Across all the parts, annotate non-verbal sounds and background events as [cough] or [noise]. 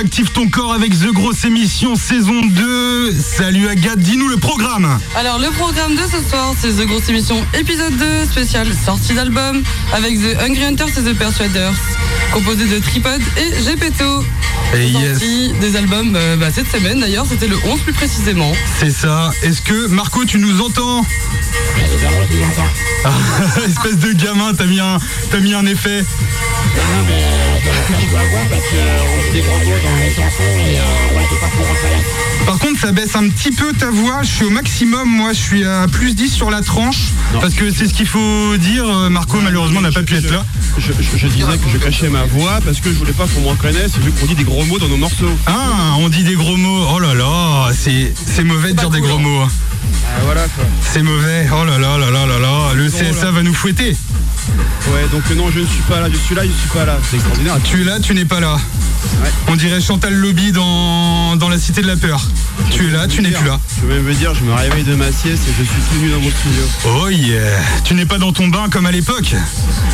Active ton corps avec The Grosse Émission saison 2. Salut Agathe, dis-nous le programme. Alors le programme de ce soir, c'est The Grosse Émission épisode 2, spécial sortie d'album, avec The Hungry Hunters et The Persuaders, composé de Tripod et Gepetto. Et yes, Sorti des albums euh, bah, cette semaine d'ailleurs, c'était le 11 plus précisément. c'est ça. Est-ce que Marco, tu nous entends? Ah, [laughs] Espèce de gamin, t'as mis un, t'as mis un effet. Par contre, ça baisse un petit peu ta voix. Je suis au maximum, moi, je suis à plus 10 sur la tranche. Parce que c'est ce qu'il faut dire. Euh, Marco, malheureusement, n'a pas pu être là. Je, je- je disais que je cachais ma voix parce que je voulais pas qu'on me reconnaisse vu qu'on dit des gros mots dans nos morceaux. Ah, on dit des gros mots. Oh là là, c'est mauvais de dire des gros mots. hein. Ah, voilà. C'est mauvais. Oh là là là là là là. Le CSA va nous fouetter. Ouais, donc non, je ne suis pas là, je suis là, je suis pas là. C'est extraordinaire. Tu es là, tu n'es pas là. Ouais. On dirait Chantal Lobby dans, dans la Cité de la Peur. Tu es là, tu n'es plus là. Je vais même me dire, je me réveille de ma sieste et je suis tout nu dans mon studio. Oh yeah. Tu n'es pas dans ton bain comme à l'époque.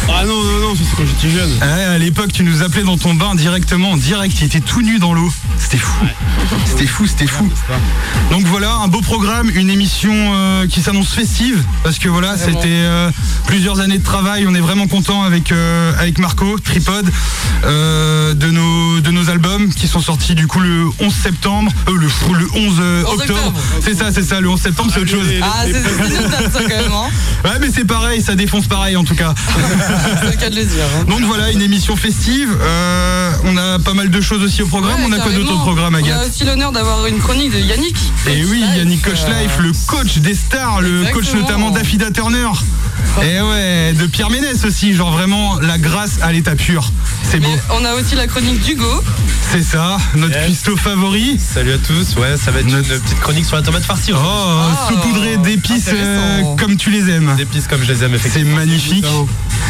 Ah non, non, non, c'est quand j'étais jeune. Ouais, à l'époque, tu nous appelais dans ton bain directement, en direct. Tu étais tout nu dans l'eau. C'était fou. C'était fou, c'était fou. Donc voilà, un beau programme, une émission euh, qui s'annonce festive parce que voilà, c'était euh, plusieurs années de travail. On est vraiment content avec euh, avec Marco Tripod de nos de nos albums qui sont sortis du coup le 11 septembre, le le 11 euh, 11 octobre. C'est ça, c'est ça. Le 11 septembre, c'est autre chose. Ah, c'est ça quand même, hein. [laughs] Ouais, mais c'est pareil, ça défonce pareil en tout cas. [laughs] c'est le cas de le dire. hein. Donc voilà, une émission festive. On a pas mal de choses aussi au programme. Ouais, on a quoi d'autre au programme, On a Agathe aussi l'honneur d'avoir une chronique de Yannick. Et oui, Yannick Coach Life, le coach des stars, le coach notamment d'Affida Turner. Et ouais, de Pierre Ménès aussi, genre vraiment la grâce à l'état pur. C'est beau. On a aussi la chronique d'Hugo. C'est ça, notre Yes. cuistot favori. Salut à tous, ouais, ça va être une Notre- petite chronique sur la tomate farcie. Oh, Ah, saupoudré d'épices euh, comme tu les aimes. D'épices comme je les aime, C'est effectivement. magnifique.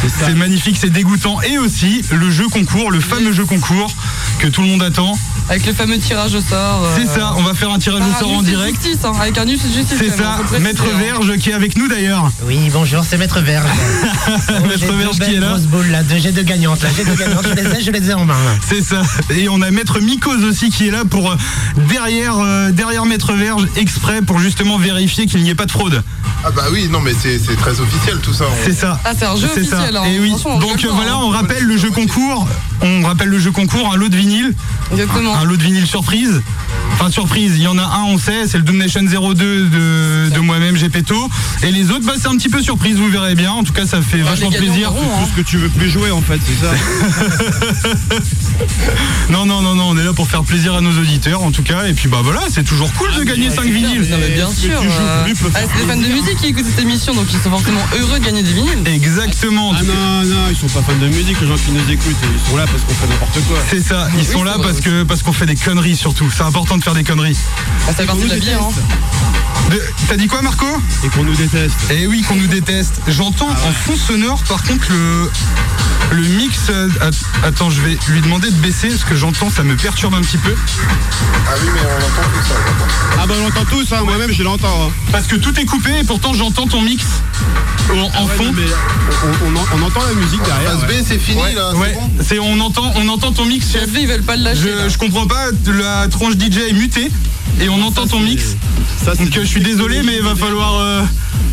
C'est ça. C'est magnifique, c'est dégoûtant. Et aussi le jeu concours, le fameux jeu concours que tout le monde attend. Avec le fameux tirage au sort. euh, C'est ça, on va faire un tirage au sort en direct. Justice, hein, avec un justice. C'est ça, préciser, Maître hein. Verge qui est avec nous d'ailleurs. Oui, bonjour, c'est Maître Verge. [laughs] Maître Verge qui est là. grosse boule là, deux jets de gagnante. Là, jets de gagnante, je les ai, je les ai en main. C'est ça. Et on a Maître Mikos aussi qui est là pour euh, derrière, euh, derrière Maître Verge, exprès pour justement vérifier qu'il n'y ait pas de fraude. Ah bah oui, non mais c'est c'est très officiel tout ça. C'est ça. Ah, c'est un jeu C'est ça. officiel. hein. Et oui. Franchement, on Donc euh, voilà, hein. on rappelle le jeu concours. On rappelle le jeu concours, un lot de vinyle, Exactement. un lot de vinyle surprise. Enfin surprise, il y en a un, on sait, c'est le Doom Nation 02 de, de moi-même, Gepetto. Et les autres, bah, c'est un petit peu surprise, vous verrez bien. En tout cas, ça fait Bah, vachement plaisir. verront, hein. Tout ce que tu veux plus jouer en fait, c'est ça. [laughs] Non, non, non, non, on est là pour faire plaisir à nos auditeurs, en tout cas. Et puis bah voilà, c'est toujours cool de gagner 5 vinyles. Non, mais bien sûr. tu joues euh, ah, c'est des fans de musique qui écoutent cette émission, donc ils sont forcément heureux de gagner des vinyles. Exactement. Ah non, non, ils sont pas fans de musique, les gens qui nous écoutent, ils sont là parce qu'on fait n'importe quoi. C'est ça, ils Oui, sont là parce que parce qu'on fait des conneries surtout. C'est important de faire des conneries. Ah, ça fait partie de la vie, hein. T'as dit quoi Marco? Et qu'on nous déteste. Eh oui, qu'on nous déteste. J'entends en fond sonore par contre le le mix. euh, att- Attends, je vais lui demander de baisser parce que j'entends, ça me perturbe un petit peu. Ah oui mais on entend tout ça. j'entends. Ah bah on l'entend tous, hein, moi-même je l'entends. hein. Parce que tout est coupé et pourtant j'entends ton mix en, en ouais, fond. on, on- on entend la musique derrière. Phase ouais. B c'est fini là, c'est Ouais, bon c'est on entend on entend ton mix chef. Ils veulent pas le lâcher. là. Je, je comprends pas, la tronche DJ est mutée et on entend ton mix. Ça, Donc euh, je suis désolé mais il va falloir euh,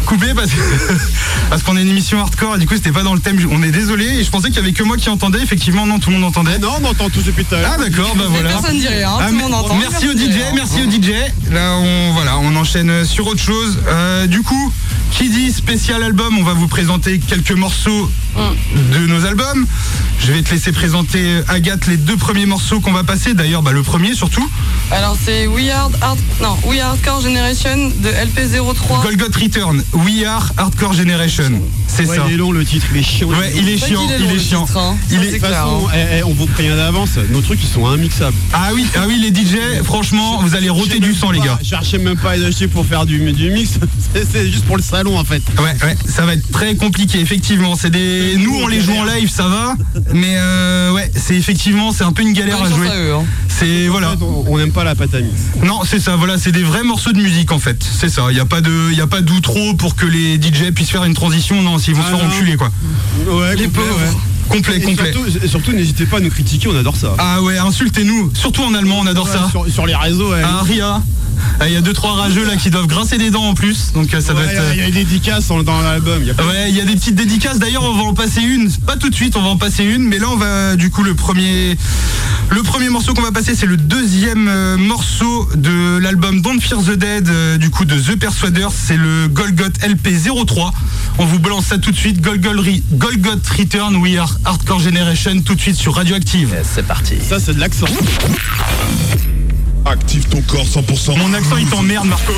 couper [laughs] parce qu'on est une émission hardcore et du coup c'était pas dans le thème. On est désolé et je pensais qu'il y avait que moi qui entendais. Effectivement non tout le monde entendait. Eh non, on entend tous depuis tout à l'heure. Ah d'accord bah voilà. personne ne dit rien, Ah, tout le mais- monde entend. merci au DJ, rien. merci au DJ. Là on voilà, on enchaîne sur autre chose. Euh, du coup, qui dit spécial album, on va vous présenter quelques morceaux de nos albums. Je vais te laisser présenter euh, Agathe les deux premiers morceaux qu'on va passer. D'ailleurs, bah, le premier surtout, Alors c'est We Are Hard... non, We Are Hardcore Generation de LP03. Golgot Return, We Are Hardcore Generation. C'est Ouais, ça. il est long le titre, il est chiant. Ouais, il est chiant, est il est chiant. titre, hein. Il Ça, est- De c'est toute clair, façon, hein. eh, eh, on vous prévient d'avance, nos trucs ils sont immixables. Ah oui, ah oui, les DJ, franchement, vous allez roter du sang, les gars. Je cherchais même pas à les acheter pour faire du, du mix, [laughs] c'est c'est juste pour le salon en fait. Ouais, ouais, ça va être très compliqué, effectivement. C'est des, nous on les joue en live, ça va, mais euh, ouais, c'est effectivement, c'est un peu une galère à jouer. hein. C'est voilà. On n'aime pas la pâte à mix. Non, c'est ça. Voilà, c'est des vrais morceaux de musique en fait. C'est ça. Il y a pas de, il y a pas d'outro pour que les DJ puissent faire une transition. Non, s'ils vont Ah se faire non. enculer quoi. Ouais, Les pauvres. ouais. Complet, Et complet. surtout, n'hésitez pas à nous critiquer, on adore ça. Ah ouais, insultez-nous, surtout en allemand, on adore Ouais, ça. Sur, sur les réseaux, ouais. Ah, Ria. Ah, Il y a deux trois rageux là qui doivent grincer des dents en plus, donc euh, ça doit être. Il y a des dédicaces dans l'album. pas- Ouais, il y a des petites dédicaces. D'ailleurs, on va en passer une. Pas tout de suite, on va en passer une. Mais là, on va du coup le premier, le premier morceau qu'on va passer, c'est le deuxième euh, morceau de l'album Don't Fear the Dead, euh, du coup de The Persuaders. C'est le Golgoth LP 03. On vous balance ça tout de suite. Golgoth, Re- Golgoth Return, We Are Hardcore Generation, tout de suite sur Radioactive. C'est parti. Ça, c'est de l'accent. Active ton corps 100%. Mon accent, il t'emmerde, Marco.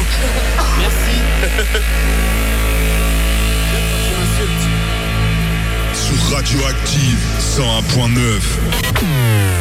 Sur Radioactive 101.9.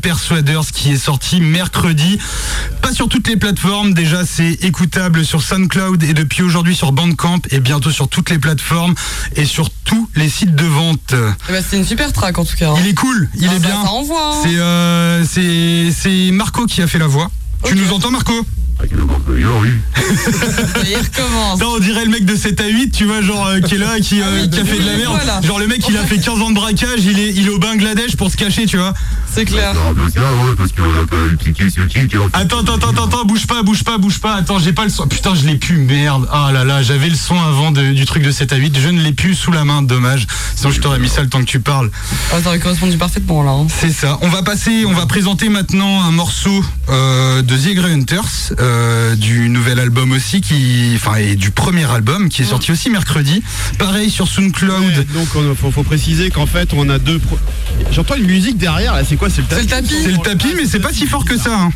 Persuaders qui est sorti mercredi. Pas sur toutes les plateformes, déjà c'est écoutable sur SoundCloud et depuis aujourd'hui sur Bandcamp et bientôt sur toutes les plateformes et sur tous les sites de vente. Eh ben, c'est une super track en tout cas. hein. Il est cool, il Ah, est ça- bien. ça envoie, hein. C'est euh, c'est Marco qui a fait la voix. Tu nous entends Marco? [laughs] Il recommence. Non, on dirait le mec de 7 à 8, tu vois, genre euh, qui est là, qui, euh, Ah oui, qui a fait de la merde. voilà. Genre le mec, il a fait 15 ans de braquage, il est, il est au Bangladesh pour se cacher, tu vois. C'est clair. Attends, attends, attends, attends, bouge pas, bouge pas, bouge pas. Attends, j'ai pas le son. Putain, je l'ai plus, merde. Ah là là, j'avais le son avant de- du truc de 7 à 8. Je ne l'ai plus sous la main, dommage. Sinon, je t'aurais mis ça le temps que tu parles. Ah, ça aurait correspondu parfaitement là. hein. C'est ça. On va passer, on va présenter maintenant un morceau euh, de The Grey Hunters, euh, du nouvel album aussi, qui, enfin, et du premier album qui est sorti aussi mercredi. Pareil sur SoundCloud. Ouais, donc il faut, faut préciser qu'en fait on a deux. pro- J'entends une musique derrière là, c'est quoi C'est le C'est tapis le tapis. C'est le tapis, mais c'est pas si fort que ça. hein.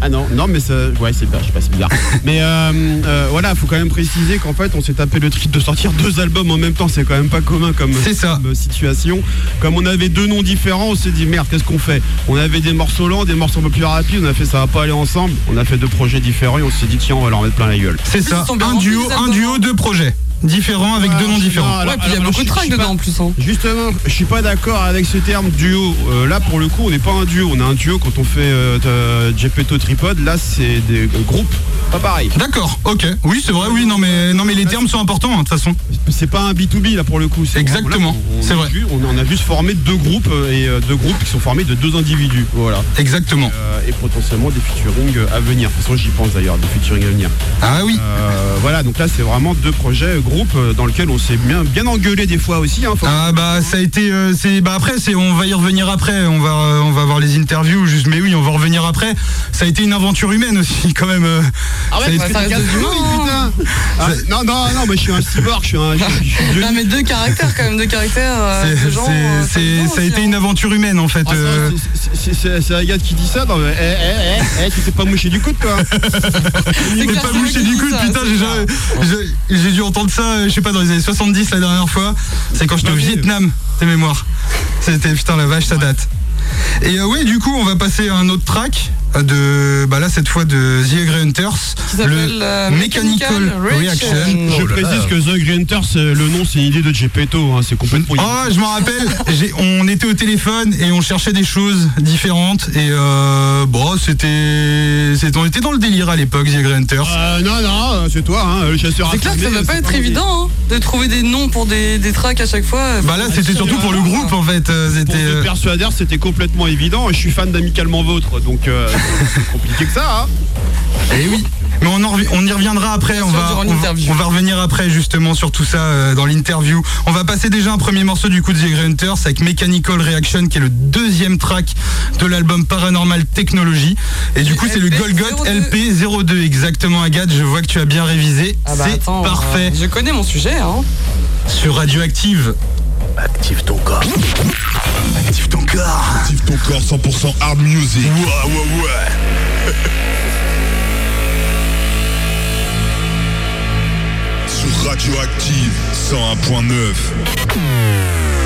Ah non, non mais ça, ouais c'est pas, je sais pas, c'est bizarre. [laughs] mais euh, euh, voilà, faut quand même préciser qu'en fait on s'est tapé le trip de sortir deux albums en même temps, c'est quand même pas commun comme, C'est ça. comme situation. Comme on avait deux noms différents, on s'est dit merde, qu'est-ce qu'on fait? On avait des morceaux lents, des morceaux un peu plus rapides, on a fait ça va pas aller ensemble. On a fait deux projets différents et on s'est dit tiens on va leur mettre plein la gueule. C'est ça. Ils sont bien Un remplis, duo, les un albums, duo, deux projets différents avec Ah, deux noms non, différents. alors- Ouais, puis il y a alors, beaucoup de tracks dedans en plus. hein. Justement, je suis pas d'accord avec ce terme duo. Euh, là, pour le coup, on n'est pas un duo. On a un duo quand on fait euh, euh, Gepetto Tripod. Là, c'est des groupes. Pas pareil. D'accord, ok. Oui, c'est vrai, oui, non mais, non mais les termes sont importants, hein, de toute façon. C'est pas un B2B là pour le coup. c'est Exactement, c'est a vrai. vu- on, on a juste formé deux groupes euh, et euh, deux groupes qui sont formés de deux individus. Voilà. Exactement. Euh, et potentiellement des featuring à venir. De toute façon, j'y pense d'ailleurs, des featuring à venir. Ah oui. Euh, voilà, donc là, c'est vraiment deux projets, groupes euh, dans lesquels on s'est bien, bien engueulé des fois aussi. Hein, Ah bah ça a été euh, c'est bah après c'est on va y revenir après on va euh, on va voir les interviews juste mais oui on va revenir après ça a été une aventure humaine aussi [laughs] quand même euh, Ah ça a ouais, été- ça Casse de hein. putain. Ah, non, non, non, mais je suis un cyborg, je suis un. je suis- Non mais deux caractères quand même, deux caractères euh, c'est- de gens. c'est- euh, ça a été hein. une aventure humaine en fait Ah, c'est- c'est- c'est c'est Agathe qui dit ça Non mais, eh, eh, eh, eh, tu t'es pas mouché du coude toi [laughs] T'es clair, pas vrai du ça, putain, j'ai dû entendre ça, euh, je sais pas, dans les années 70 la dernière fois. C'est quand j'étais au oui. Vietnam, tes mémoires. C'était, putain, la vache, ça date. Et euh, ouais, du coup, on va passer à un autre track euh, de, bah là, cette fois de The Grey Hunters, s'appelle, euh, Mechanical Reaction. Je précise que The Green Hunters, euh, le nom c'est une idée de Gepetto, hein, c'est complètement. Oh, je m'en rappelle, j'ai- on était au téléphone et on cherchait des choses différentes et euh, bon, c'était, c'était- on était dans le délire à l'époque, The Grey Hunters. Euh, non, non, c'est toi, hein, le chasseur C'est clair que ça va pas être évident hein, de trouver des noms pour des, des tracks à chaque fois. Bah là, c'était surtout pour le groupe en fait. Pour euh, Persuaders, c'était complètement évident. Je suis fan d'Amicalement Vôtre, donc euh, compliqué que ça. Hein. Eh oui. Mais on, en revi- on y reviendra après, on va, on, on revenir après justement sur tout ça euh, dans l'interview. On va passer déjà un premier morceau du coup de The Grey Hunters avec Mechanical Reaction qui est le deuxième track de l'album Paranormal Technology. Et du coup c'est le LP Golgot 02. LP02 exactement Agathe, je vois que tu as bien révisé. Ah bah C'est parfait. euh, je connais mon sujet. Hein. Sur Radioactive. Active ton corps. Active ton corps. Active ton corps 100% hard music. Ouais, ouais, ouais. Sur Radioactive 101.9.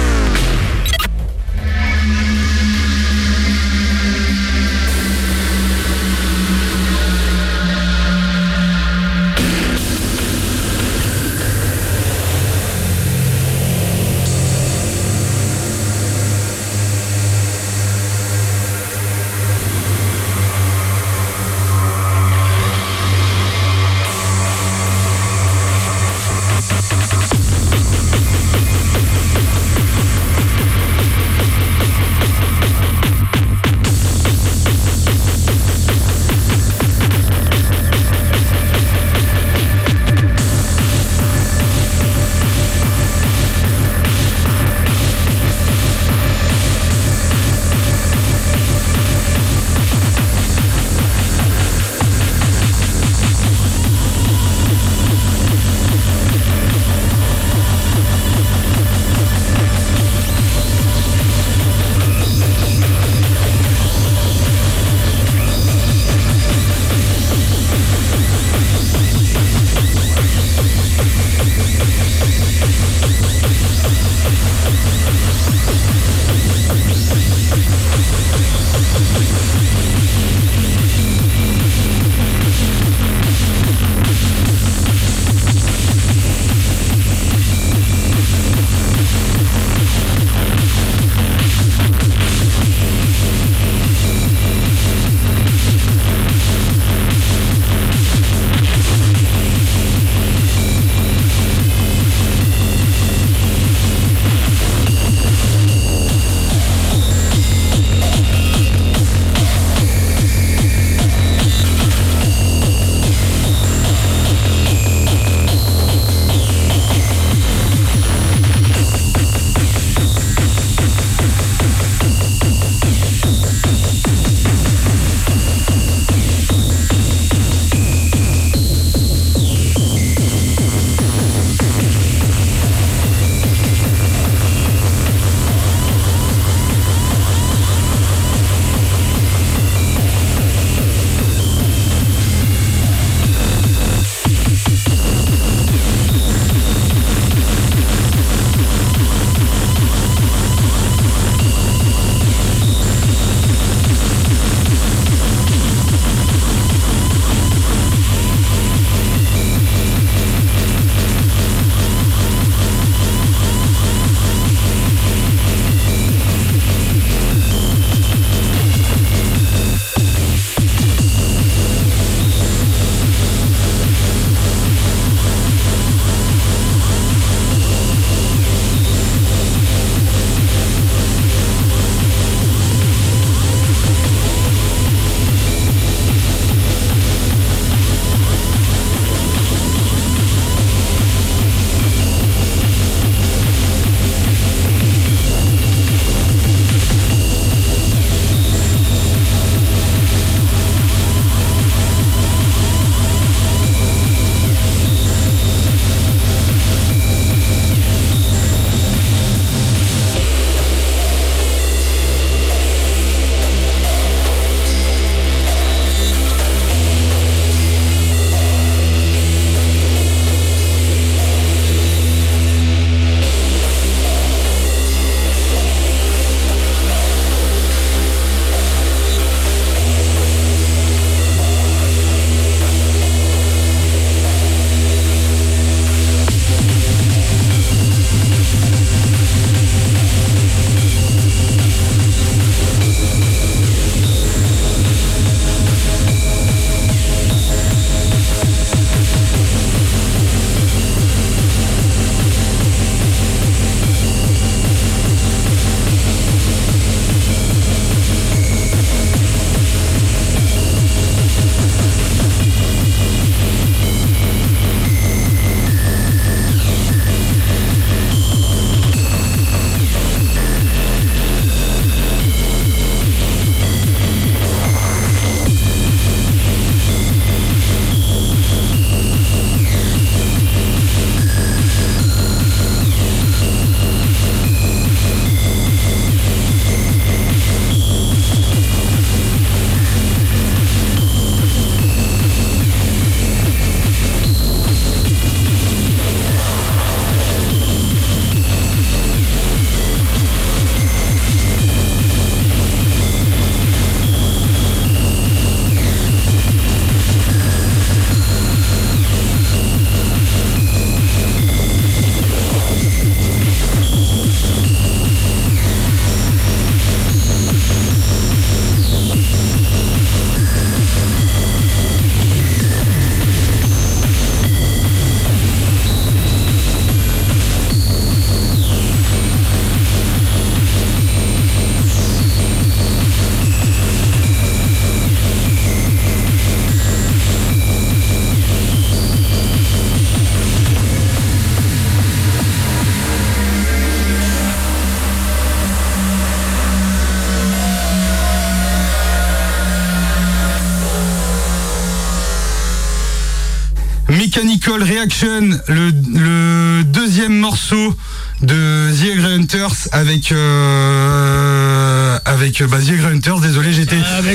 Mechanical Reaction, le, le deuxième morceau de The Grey Hunters avec euh, avec bah, The Grey Hunters. Désolé, j'étais.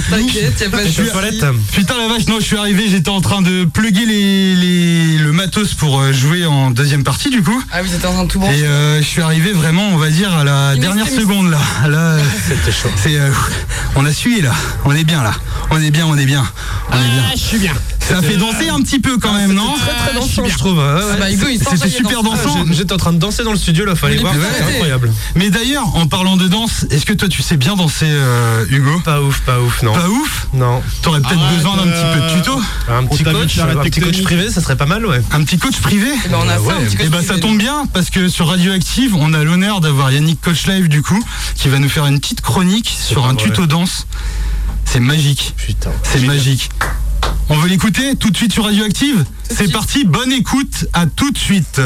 T'inquiète, pas de souci. Putain la vache, non, je suis arrivé, j'étais en train de plugger les, les- le matos pour euh, jouer en deuxième partie du coup. Ah oui, j'étais en train de tout Et brancher. euh, je suis arrivé vraiment, on va dire, à la dernière seconde là. [laughs] Là, c'est, euh, on a suivi là. On est bien là. On est bien, on est bien. On est bien. je suis bien. Ça fait danser un petit peu quand même, non Très très dansant, je trouve. Ah bah, C'était super dans- dansant. J'étais en train de danser dans le studio là, fallait voir, c'est incroyable. Mais d'ailleurs, en parlant de danse, est-ce que toi tu sais bien danser, euh, Hugo? Pas ouf, pas ouf, non. Pas ouf? Non. T'aurais peut-être besoin d'un petit peu de euh, tuto Un petit coach, un petit coach privé, ça serait pas mal, ouais. Un petit coach privé? Eh ben, on a ça, Et bah ça privé. tombe bien parce que sur Radioactive, on a l'honneur d'avoir Yannick Coach Live du coup, qui va nous faire une petite chronique sur un tuto danse. C'est magique. Putain. C'est magique. On veut l'écouter tout de suite sur Radioactive C'est parti, bonne écoute, à tout de suite.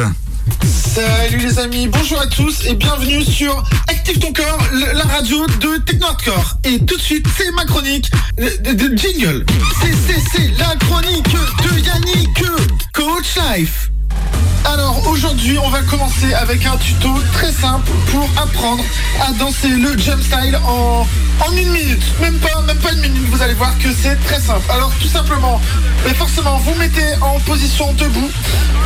Salut les amis, bonjour à tous et bienvenue sur Active ton corps, la radio de Techno Hardcore. Et tout de suite, c'est ma chronique de, de jingle. C'est la chronique de Yannick, Coach Life. Alors aujourd'hui, on va commencer avec un tuto très simple pour apprendre à danser le jump style en, en une minute. Même pas, même pas une minute, vous allez voir que c'est très simple. Alors tout simplement, mais forcément, vous mettez en position debout,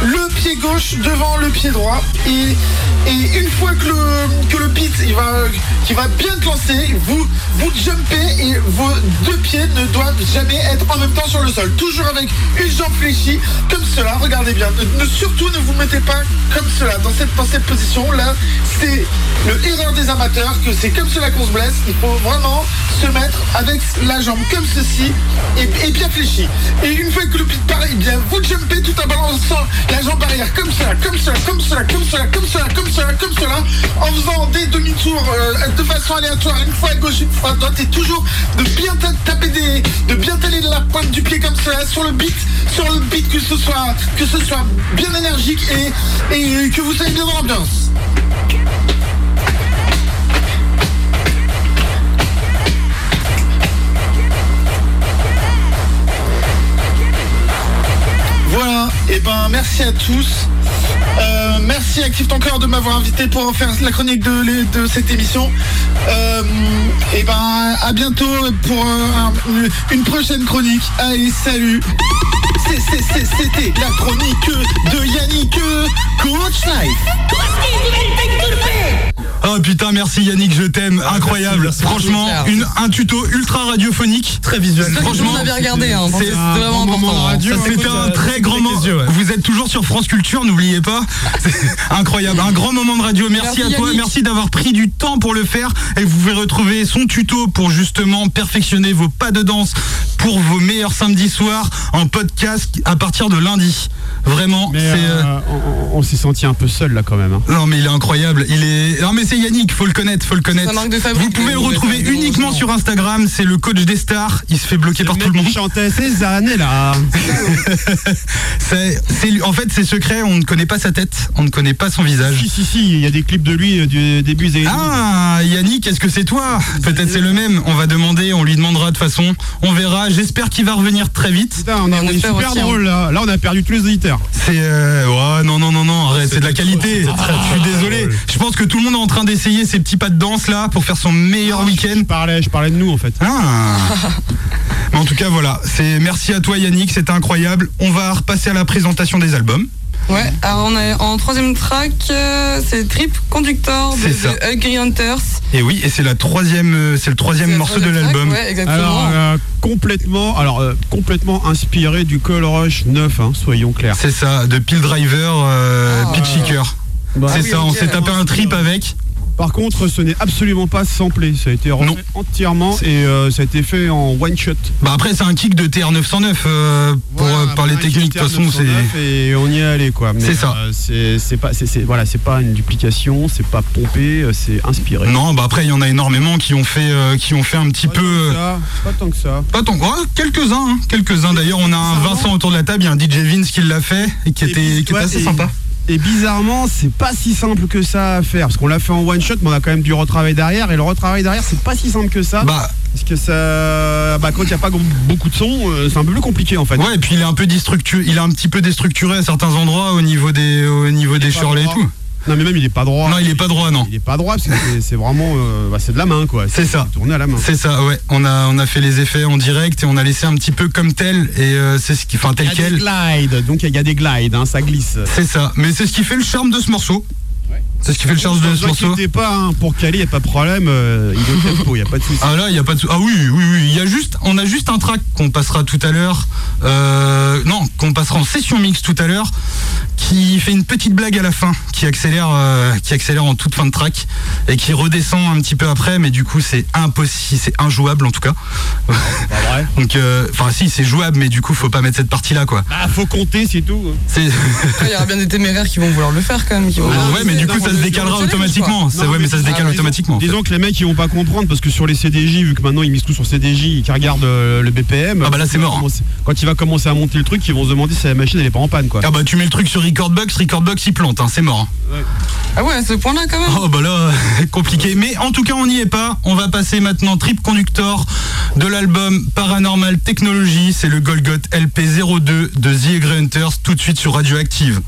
le pied gauche devant le pied droit et, et une fois que le, que le beat il va, qui va bien te lancer, vous, vous jumpez et vos deux pieds ne doivent jamais être en même temps sur le sol. Toujours avec une jambe fléchie, comme cela, regardez bien. Ne, ne- surtout ne vous mettez pas comme cela, dans cette, dans cette position. Là, c'est le erreur des amateurs, que c'est comme cela qu'on se blesse. Il faut vraiment se mettre avec la jambe comme ceci et, bien fléchie. Et une fois que le beat part, eh bien vous jumpez tout en balançant la jambe arrière comme cela, comme cela, comme cela, comme cela, comme cela, comme cela, comme cela, en faisant des demi-tours euh, de façon aléatoire, une fois à gauche, une fois à droite, et toujours de bien ta- taper des, de bien taler la pointe du pied comme cela sur le beat, sur le beat que ce soit, que ce soit bien et, que vous soyez dans l'ambiance. Voilà, et ben merci à tous. Euh, merci Active ton corps de m'avoir invité pour faire la chronique de, les- de cette émission. Euh, et ben à bientôt pour euh, un- une prochaine chronique. Allez, salut. C'était la chronique de Yannick Coach Life. Oh putain, merci Yannick, je t'aime, incroyable. merci, Franchement, une, un tuto ultra radiophonique. Très visuel. Franchement, on avait regardé, hein, c'est vraiment important. hein. C'était un très grand moment. les yeux, ouais. Vous êtes toujours sur France Culture, n'oubliez pas. C'est [laughs] incroyable, un grand moment de radio. Merci, Merci, à toi, Yannick. merci d'avoir pris du temps pour le faire. Et vous pouvez retrouver son tuto pour justement perfectionner vos pas de danse pour vos meilleurs samedis soirs en podcast à partir de lundi. Vraiment, Mais euh, euh, on, on s'est senti un peu seul là quand même. hein. Non mais il est incroyable, il est. Non mais c'est Yannick, faut le connaître, faut le connaître. Vous pouvez le retrouver uniquement sur Instagram, c'est le coach des stars. Il se fait bloquer par tout le monde. chantait ces années là. [laughs] C'est, en fait c'est secret, on ne connaît pas sa tête, on ne connaît pas son visage. si si si, il y a des clips de lui euh, du début des années 2000. Ah Yannick, est-ce que c'est toi Peut-être c'est le même. On va demander, on lui demandera de toute façon. On verra. J'espère qu'il va revenir très vite. Putain, on, a- On on est espère super aussi, hein. drôle là. Là on a perdu tous les auditeurs. C'est euh, ouais, non non non non arrête, c'est de la qualité. Je suis désolé. Je pense que tout le monde est en train d'essayer ces petits pas de danse là pour faire son meilleur week-end. Je parlais, je parlais de nous en fait. Ah. Mais en tout cas, voilà. C'est merci à toi, Yannick. C'était incroyable. On va repasser à la présentation des albums. Ouais, alors on est en troisième track, euh, c'est Trip Conductor de. The Hungry Hunters. Et oui, et c'est la troisième, euh, c'est le troisième morceau de l'album. Ouais, exactement. Alors euh, complètement, alors euh, complètement inspiré du Call Rush 9, hein, soyons clairs. C'est ça, de Peel Driver, euh, Ah, Pitch Shaker. Bah, c'est oui, ça, on s'est tapé un trip avec. Par contre, ce n'est absolument pas samplé. Ça a été refait entièrement et euh, ça a été fait en one shot. Bah après, c'est un kick de TR909 euh, pour, Voilà, euh, par les techniques. De toute façon, c'est. 909 et on y est allé quoi. C'est ça. euh, c'est pas, c'est voilà, c'est pas une duplication, c'est pas pompé, c'est inspiré. Non, bah après, il y en a énormément qui ont fait, qui ont fait un petit Pas peu. tant que ça, pas tant que ça. Pas tant, ouais, quelques-uns, hein, quelques-uns. D'ailleurs, on a un. Vincent autour de la table, il y a un DJ Vince qui l'a fait et qui Et était, puis, qui était ouais, assez et- sympa. Et bizarrement, c'est pas si simple que ça à faire parce qu'on l'a fait en one shot, mais on a quand même du retravail derrière et le retravail derrière, c'est pas si simple que ça. Bah, Parce que ça, bah, quand il n'y a pas beaucoup de son, euh, c'est un peu plus compliqué en fait. Ouais, et puis il est un peu déstructuré, il est un petit peu déstructuré à certains endroits au niveau des, au niveau des et tout. Non mais même il est pas droit. Non, il est pas droit, non. Il est pas droit parce que c'est- vraiment, euh, bah, c'est de la main quoi. C'est ça. Tourné à la main. C'est ça, ouais. On a, on a fait les effets en direct et on a laissé un petit peu comme tel et euh, c'est ce qui, enfin tel Il y a des quel. glides, donc il y a des glides, hein, ça glisse. C'est ça. Mais c'est ce qui fait le charme de ce morceau. C'est ce qui fait le charme de Ne ce vous morceau. inquiétez pas, hein, pour Cali, il n'y a pas de problème, euh, il est au [laughs] tempo, il n'y a pas de souci. Ah là, il y a pas de Ah oui, oui, oui. Il y a juste, on a juste un track qu'on passera tout à l'heure. Euh, non, qu'on passera en session mix tout à l'heure, qui fait une petite blague à la fin, qui accélère, euh, qui accélère en toute fin de track et qui redescend un petit peu après. Mais du coup, c'est impossible, c'est injouable en tout cas. Pas vrai. [laughs] Donc, euh, enfin, si, c'est jouable, mais du coup, faut pas mettre cette partie-là, quoi. Ah, faut compter, c'est tout. Il y aura bien des téméraires qui vont vouloir le faire quand même. Qui vont Ouais, mais du coup, ça se décalera automatiquement. Ouais, mais ça se disons- décale automatiquement. Disons que les mecs ils vont pas comprendre parce que sur les CDJ, vu que maintenant ils misent tout sur CDJ et qu'ils regardent euh, le BPM, Ah bah là, c'est quand il va mort, commencer- Quand il va commencer à monter le truc, ils vont se demander si la machine elle est pas en panne quoi. Ah bah tu mets le truc sur Recordbox, Recordbox il plante, hein, c'est mort. hein. Ah ouais, à ce point-là quand même. Oh bah là, [laughs] compliqué. Mais en tout cas, on n'y est pas. On va passer maintenant Trip Conductor de l'album Paranormal Technology. C'est le Golgot LP02 de The Hunters, tout de suite sur Radioactive.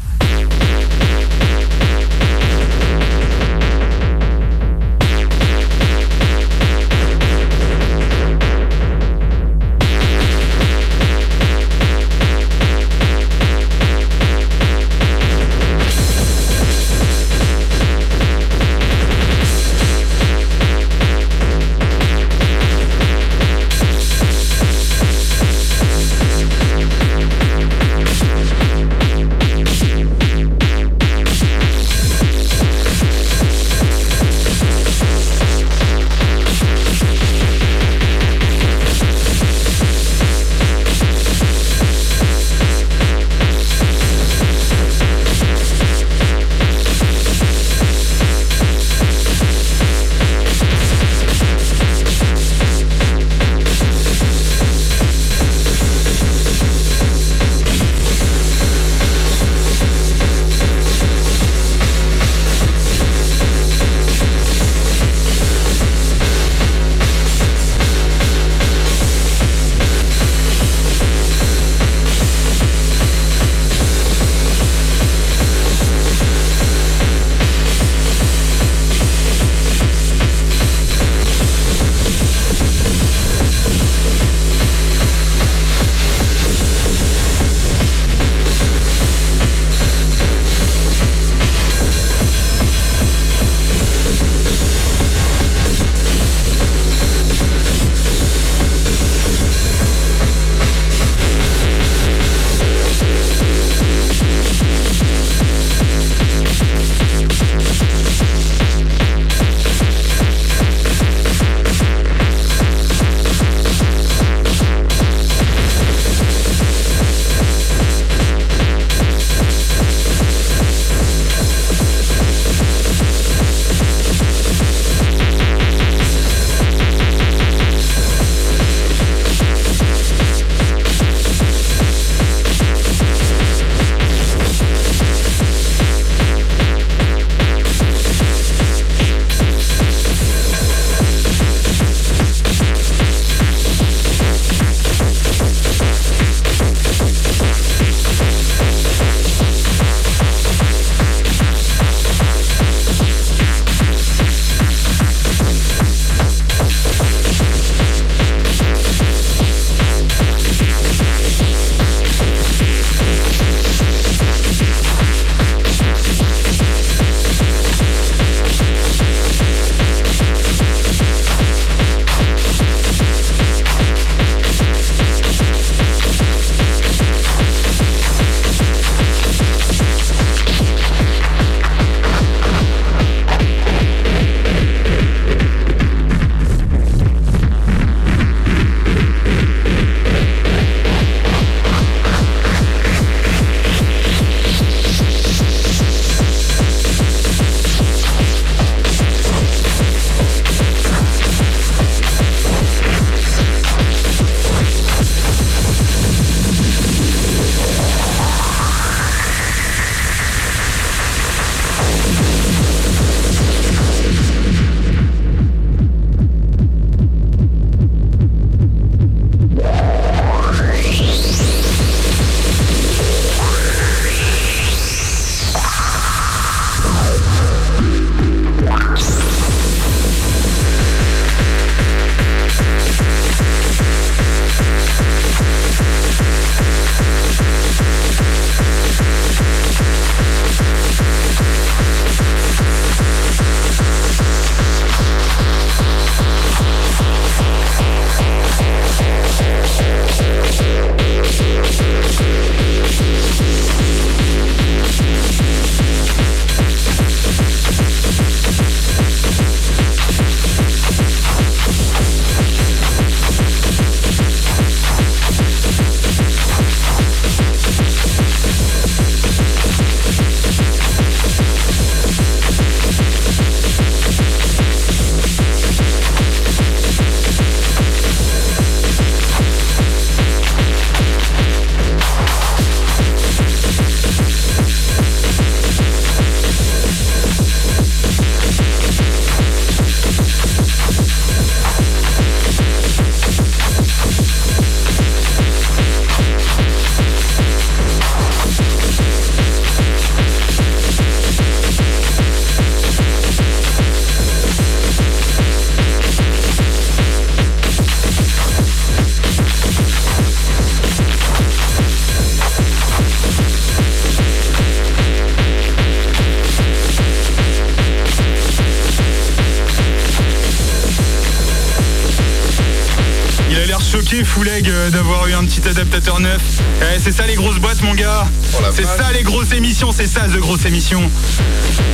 Eu un petit adaptateur neuf. Eh, c'est ça les grosses boîtes, mon gars. Oh c'est ça les grosses émissions, c'est ça The Grosse Émission.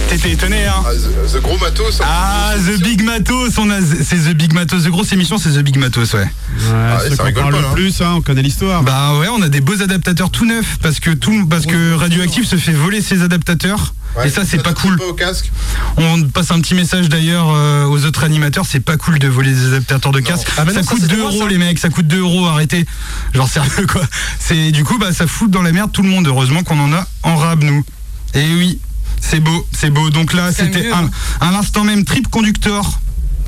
T'étais étonné, hein Ah, the, the gros matos. hein. Ah, The Big Matos, on a, c'est The Big Matos. The Grosse Émission, c'est The Big Matos, ouais. Ouais, Ah, ceux ça qu'on rigole parle pas, le hein. plus, hein, on connaît l'histoire. Bah ouais, on a des beaux adaptateurs tout neufs parce que tout, parce que Radioactive se fait voler ses adaptateurs. Ouais, et ça, c'est pas cool. pas au casque. On passe un petit message d'ailleurs euh, aux autres animateurs, c'est pas cool de voler des adaptateurs de casque. Ah, mais ça non, coûte c'est 2 de moi, euros les mecs, ça coûte 2 euros, arrêtez. Genre sérieux quoi. C'est du coup bah ça fout dans la merde tout le monde. Heureusement qu'on en a en rab nous. Et oui, c'est beau, c'est beau. Donc là c'était un, hein. à l'instant même Trip Conductor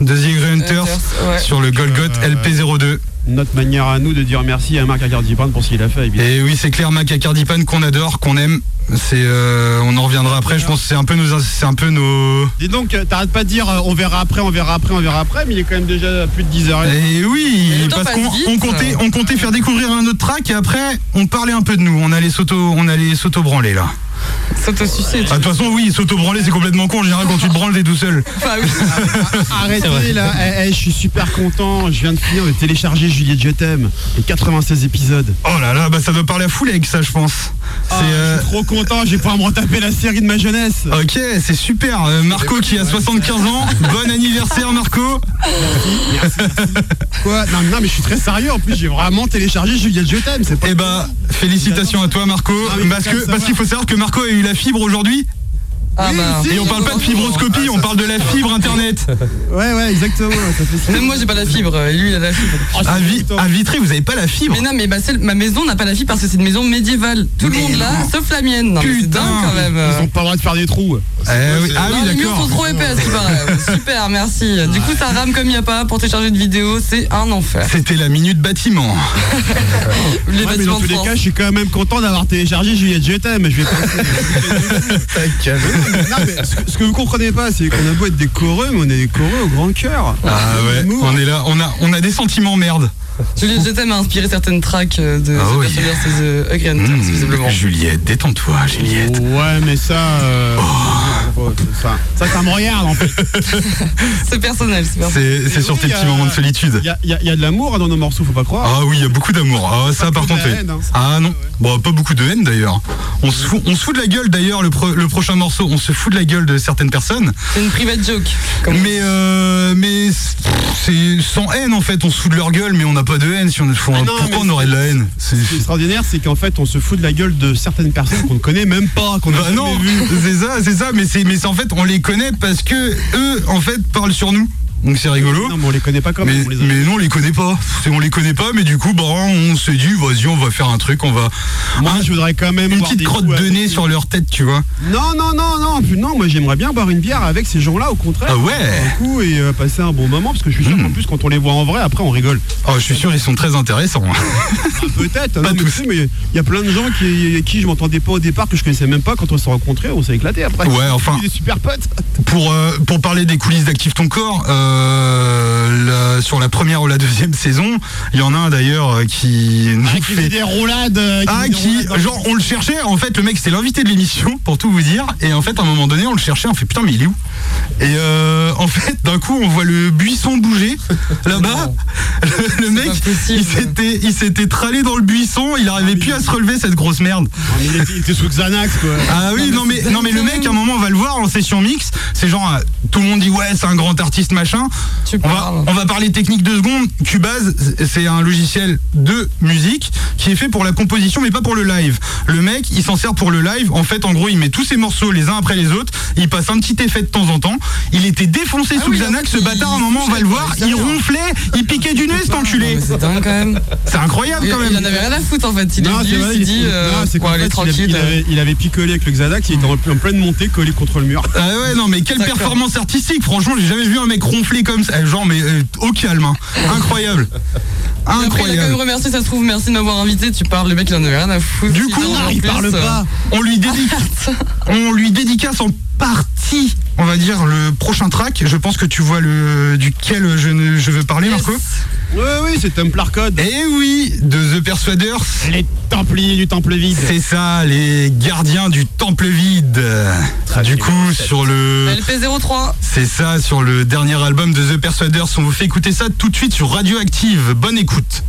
de The Hunters Hunters, ouais. sur le Golgot Euh, LP02. Notre manière à nous de dire merci à Marc Agardipan pour ce qu'il a fait. évidemment. Et oui, c'est clair, Mac à Cardipan qu'on adore, qu'on aime. C'est, euh, on en reviendra après. Je pense que c'est un peu nos, c'est un peu nos. Dis donc, euh, t'arrêtes pas de dire euh, on verra après, on verra après, on verra après, mais il est quand même déjà plus de 10 heures. Et oui, Et parce qu'on on comptait, on comptait faire découvrir un autre track et après on parlait un peu de nous. On allait s'auto, on allait s'auto-branler là. S'auto-sucer. Ah, De toute façon, oui, s'auto-branler c'est complètement con. En général, quand tu te branles, t'es tout seul. Enfin, oui. [laughs] Arrêtez là, Eh, eh, je suis super content, je viens de finir de télécharger Juliette Je t'aime, les 96 épisodes. Oh là là, bah ça doit parler à full avec ça, je pense. Ah, C'est, euh, Je suis trop content, je vais pouvoir me retaper la série de ma jeunesse. Ok, c'est super. Euh, Marco qui a 75 ans. Bon anniversaire, Marco. Quoi? Non, non, mais je suis très sérieux, en plus j'ai vraiment téléchargé Juliette Je t'aime, c'est pas... Eh bah, félicitations à toi, Marco. Ah Parce qu'il faut savoir que Marco a eu la fibre aujourd'hui. Ah Oui, bah. si. Et on parle pas de fibroscopie, on parle de la fibre internet. Ouais, ouais, exactement, ça fait ça. Même moi j'ai pas la fibre, et lui il a la fibre. Oh, je suis À, Vi- content. à Vitré, vous avez pas la fibre Mais non, mais bah, ma maison n'a pas la fibre parce que c'est une maison médiévale. Tout le monde là, sauf la mienne. Non, mais c'est Putain. dingue quand même. Ils ont pas le droit de faire des trous. Eh oui. Ah Non, oui, les murs d'accord. sont trop épais à ce qui [laughs] paraît. Super, merci. Du coup, ça rame comme il n'y a pas pour télécharger une vidéo, c'est un enfer. C'était la minute bâtiment. [laughs] Les Ouais, mais bâtiments dans tous les France. cas, je suis quand même content d'avoir téléchargé Juliette Je t'aime. Je vais passer. [laughs] non, mais ce, que- ce que vous comprenez pas, c'est qu'on a beau être des coreux, mais on est des coreux au grand cœur. Ah ouais, on est là, on a, on a des sentiments merde. Juliette Je t'aime a inspiré certaines tracks euh, de Ah oui. The Hunters, Mmh, visiblement. Juliette, détends-toi, Juliette. Ouais, mais ça. euh, Oh. ça, ça, ça me regarde en fait. [laughs] C'est personnel, c'est personnel. C'est c'est sur oui, tes petits a- moments de solitude. Il y a, y a- y a de l'amour dans nos morceaux, faut pas croire. Ah oui, il y a beaucoup d'amour. Ah ça par contre. haine, hein. Ah non. Bon, pas beaucoup de haine d'ailleurs. On se fout, on se fout de la gueule d'ailleurs le, pro- le prochain morceau. On se fout de la gueule de certaines personnes. C'est une private joke. Comme Mais euh, mais c'est sans haine en fait. On se fout de leur gueule, mais on n'a pas de haine. Si on, faut- Ah non, pourquoi on aurait de la haine C'est- Ce qui est extraordinaire, c'est qu'en fait, on se fout de la gueule de certaines personnes qu'on ne connaît même pas, qu'on a Bah jamais non, c'est ça, c'est ça, mais c'est mais c'est en fait on les connaît parce que eux en fait parlent sur nous. Donc c'est rigolo. Non, mais on les connaît pas comme Mais, on mais non, on les connaît pas. On les connaît pas, mais du coup, bah, on s'est dit, vas-y, on va faire un truc, on va. Moi, je voudrais quand même une petite crotte de nez sur leur tête, tu vois. Non, non, non, non, non, moi j'aimerais bien boire une bière avec ces gens-là, au contraire. Ah ouais Un coup et euh, passer un bon moment, parce que je suis sûr Mm. qu'en plus, quand on les voit en vrai, après on rigole. Oh, je suis sûr, ils sont très intéressants. Ah, Peut-être, Pas non, mais tous. il y a plein de gens qui, qui je m'entendais pas au départ, que je connaissais même pas, quand on s'est rencontrés, on s'est éclaté après. Ouais, enfin. Des super potes. Pour, euh, pour parler des coulisses d'Active ton corps, euh, la- sur la première ou la deuxième [laughs] saison, il y en a un d'ailleurs euh, qui nous Ah, qui fait- des roulades. euh, Ah, des qui, roulades genre, on le cherchait, en fait, le mec, c'était l'invité de l'émission, pour tout vous dire, et en fait, à un moment donné, on le cherchait, on fait putain, mais il est où? Et euh, en fait, d'un coup, on voit le buisson bouger, [laughs] là-bas, le, le mec, il s'était, il s'était tralé dans le buisson, il arrivait plus à se relever, cette grosse merde. Il, était, il était sous Xanax, quoi. Ah oui, non mais, non mais le mec, à un moment, on va le voir en session mix, c'est genre, euh, tout le monde dit, ouais, c'est un grand artiste, machin. Tu On va, parles. on va parler technique deux secondes. Cubase, c'est un logiciel de musique qui est fait pour la composition mais pas pour le live. Le mec, il s'en sert pour le live. En fait, en gros, il met tous ses morceaux les uns après les autres. Il passe un petit effet de temps en temps. Il était défoncé sous oui, Xanax, ce bâtard, à un moment, on va le voir. Il ronflait, il piquait du nez, cet enculé. C'est dingue quand même. C'est incroyable Il, en même. avait rien à foutre en fait. Il est venu, dit, euh, c'est tranquille. il, euh, avait, il avait picolé avec le Xanax, il était en, en pleine montée, collé contre le mur. Ah ouais, non, mais quelle performance artistique. Franchement, j'ai jamais vu un mec ronfler comme ça. Genre, mais euh, au calme. hein. Incroyable. Et [laughs] après, il a quand même Incroyable. remercié, ça se trouve, merci de m'avoir invité. Tu parles, le mec, il en avait rien à foutre. Du coup, en il parle euh, pas. on lui dédicace, [laughs] on lui dédicace en partie, on va dire, le prochain track. Je pense que tu vois le duquel je, ne, je veux parler, Marco. Oui, oui, c'est Templar Code. Eh oui, de The Persuaders. Les Templiers du Temple Vide. C'est ça, les gardiens du temple vide. Du coup, sur le, LP03. c'est ça, sur le dernier album de The Persuaders, on vous fait écouter ça tout de suite sur Radioactive. Bonne écoute.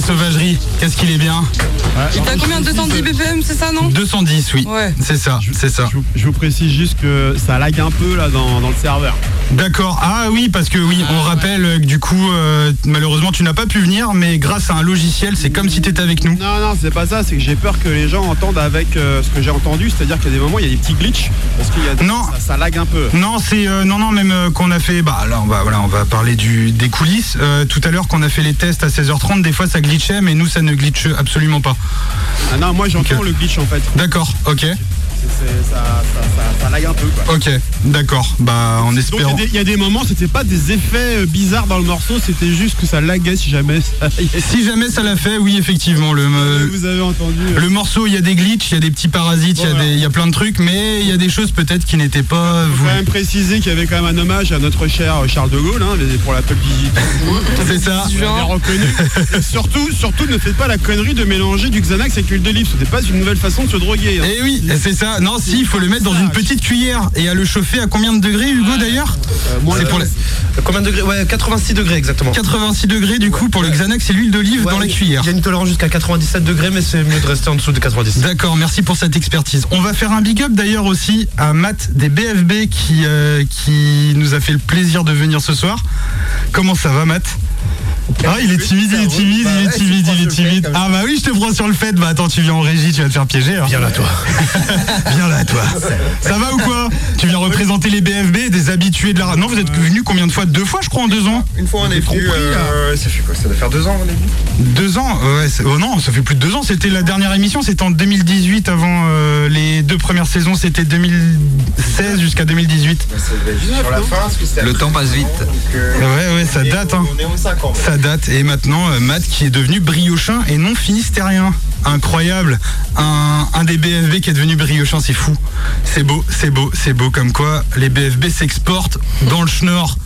La sauvagerie. Qu'est-ce qu'il est bien Il t'a combien 210 BPM, c'est ça, non 210, oui. Ouais. C'est ça, c'est ça. Je vous, je vous précise juste que ça lag un peu là dans, dans le serveur. D'accord. Ah oui, parce que oui, on rappelle que du coup, euh, malheureusement, tu n'as pas pu venir, mais grâce à un logiciel, c'est comme si tu étais avec nous. Non, non, c'est pas ça, c'est que j'ai peur que les gens entendent avec euh, ce que j'ai entendu, c'est-à-dire qu'il y a des moments, il y a des petits glitches, parce qu'il y a des- Non. Ça, ça lag un peu. Non, c'est euh, non non même qu'on a fait bah là on va voilà, on va parler du des coulisses tout à l'heure qu'on a fait les tests à 16h30, des fois ça glitchait mais nous ça ne glitche absolument pas. Ah non, moi j'entends le glitch en fait. D'accord. OK. Ça, ça- ça lag un peu quoi. OK. D'accord. Bah en il y espérant a des- il y, a des moments, c'était pas des effets euh, bizarres dans le morceau, c'était juste que ça laguait si jamais ça- [laughs] si jamais ça l'a fait, oui effectivement le euh, vous avez entendu. euh, le morceau, il y a des glitches, il y a des petits parasites, il y a Voilà. des- il y, a plein de trucs, mais il y a des choses peut-être qui n'étaient pas faut vous. quand même préciser qu'il y avait quand même un hommage à notre cher Charles de Gaulle hein, pour la pub. [laughs] C'est ça. Reconnu. Et surtout, surtout, ne faites pas la connerie de mélanger du Xanax avec l'huile d'olive. Ce n'est pas une nouvelle façon de se droguer. hein. Et oui, c'est ça. Non, si, il faut le mettre dans une petite cuillère et à le chauffer à combien de degrés, Hugo d'ailleurs C'est pour les Combien de degrés Ouais, 86 degrés exactement. 86 degrés du coup pour le Xanax et l'huile d'olive Ouais, dans la cuillère. Il y a une tolérance jusqu'à 97 degrés, mais c'est mieux de rester en dessous de 90. D'accord, merci pour cette expertise. On va faire un big up d'ailleurs aussi à Matt des BFB qui, euh, qui nous a fait le plaisir de venir ce soir. Comment ça va Matt? Ah, il est timide, il est timide, il est timide, il est timide. Ah bah oui, je te prends sur le fait. Bah attends, tu viens en régie, tu vas te faire piéger. hein. Viens là, toi. [laughs] Viens là, toi. Ça va ou quoi? Tu viens représenter les BFB, des habitués de la... Non, vous êtes venus combien de fois? Deux fois, je crois, en deux ans Une fois on est venu, euh, ça fait quoi? Ça doit faire deux ans on est venu Deux ans Ouais, c'est- oh non, ça fait plus de deux ans. C'était la dernière émission, c'était en 2018 avant euh, les deux premières saisons, c'était 2016 jusqu'à 2018. Sur la fin, parce que c'était Le temps passe vite. donc, euh, Ouais, ouais, ça date, hein. On est aux 5 ans. Ça date. Et maintenant, euh, Matt qui est devenu briochin et non finistérien. Incroyable. Un, un des BFB qui est devenu briochin, c'est fou. C'est beau, c'est beau, c'est beau. Comme quoi, les BFB s'exportent dans le schnorr.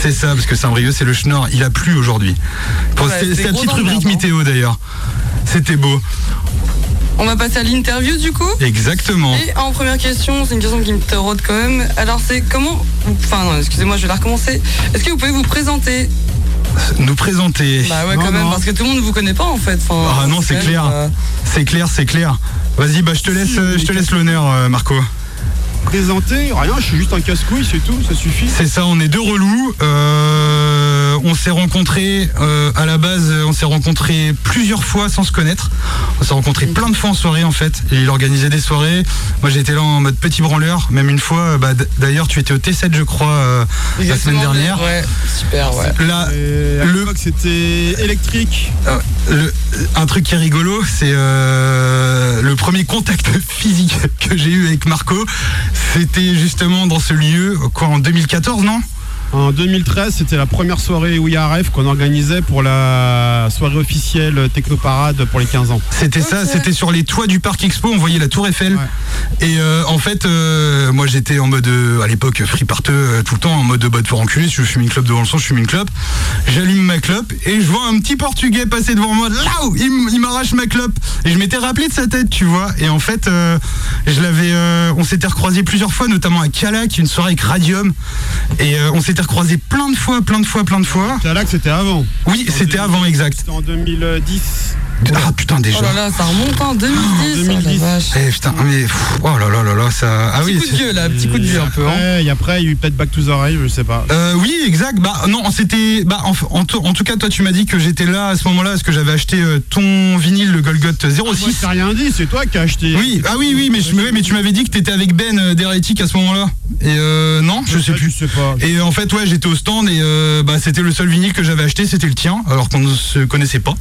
C'est ça, parce que Saint-Brieuc, c'est le schnorr. Il a plu aujourd'hui. Ouais, c'est la petite rubrique hein. météo d'ailleurs. C'était beau. On va passer à l'interview du coup. Exactement. Et en première question, c'est une question qui me taraude quand même. Alors c'est comment Enfin non, excusez-moi, je vais la recommencer. Est-ce que vous pouvez vous présenter Nous présenter. Bah ouais Non, quand même, non. parce que tout le monde ne vous connaît pas en fait. Enfin, Ah non, c'est clair. euh, C'est clair, c'est clair. Vas-y, bah je te laisse, euh, je te laisse l'honneur, euh, Marco. Présenter, rien, je suis juste un casse-couille, c'est tout, ça suffit. C'est ça, on est deux relous. Euh, on s'est rencontrés euh, à la base, on s'est rencontrés plusieurs fois sans se connaître. On s'est rencontrés plein de fois en soirée en fait. Et il organisait des soirées. Moi j'étais là en mode petit branleur. Même une fois, bah, d'ailleurs tu étais au T7 je crois euh, la semaine dernière. Ouais, super, ouais. Là, Le- c'était électrique. le- un truc qui est rigolo, c'est euh, le premier contact [laughs] physique que j'ai eu avec Marco. C'était justement dans ce lieu, quoi, en 2014, non? En 2013, c'était la première soirée OIRF qu'on organisait pour la soirée officielle Technoparade pour les 15 ans. C'était ça, Ok. c'était sur les toits du parc Expo, on voyait la tour Eiffel. Ouais. Et euh, en fait, euh, moi j'étais en mode, euh, à l'époque, free parteux euh, tout le temps, en mode bah, de pour enculer, si je fume une clope devant le son, je fume une clope. J'allume ma clope et je vois un petit portugais passer devant moi, là il, m'arrache ma clope. Et je m'étais rappelé de sa tête, tu vois. Et en fait, euh, je l'avais, euh, on s'était recroisé plusieurs fois, notamment à Calac, une soirée avec Radium. Et euh, on s'était recroisé plein de fois, plein de fois, plein de fois. Calac, c'était avant. Oui, c'était avant, exact. C'était en 2010. Ah putain, déjà. Oh là là, ça remonte en 2010. oh la 2010. vache. Eh putain, mais pff, oh là là là là, ça. Ah Petit oui. coup de vieux là, petit coup de vieux un peu. hein. Ouais, et après, il y a eu peut-être Back to the Rave, je sais pas. Euh, oui, exact. Bah non, c'était. Bah en, en tout- en tout cas, toi, tu m'as dit que j'étais là à ce moment-là parce que j'avais acheté euh, ton vinyle, le Golgoth Moi, je 06. t'ai rien dit, c'est toi qui as acheté. Oui, ah oui, oui, mais, je, mais, mais tu m'avais dit que t'étais avec Ben euh, d'Hérétique à ce moment-là. Et euh, non, je sais plus. Je sais pas. Et en fait, ouais, j'étais au stand et euh, bah, c'était le seul vinyle que j'avais acheté, c'était le tien, alors qu'on ne se connaissait pas.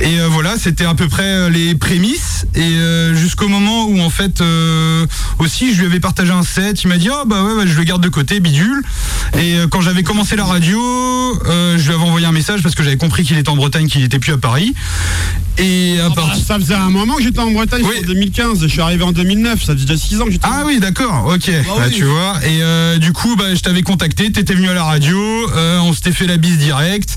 Et euh, voilà, c'était à peu près euh, les prémices. Et euh, jusqu'au moment où, en fait, euh, aussi, je lui avais partagé un set. Il m'a dit, oh bah ouais, ouais, je le garde de côté, bidule. Et euh, quand j'avais commencé la radio, je lui avais envoyé un message parce que j'avais compris qu'il était en Bretagne, qu'il était plus à Paris. Et à partir Ça faisait un moment que j'étais en Bretagne, Oui. en 2015. Je suis arrivé en 2009, ça faisait déjà 6 ans que j'étais Ah oui, d'accord, ok. Bah, oui. tu vois. Et du coup, bah, je t'avais contacté, t'étais venu à la radio, on s'était fait la bise direct,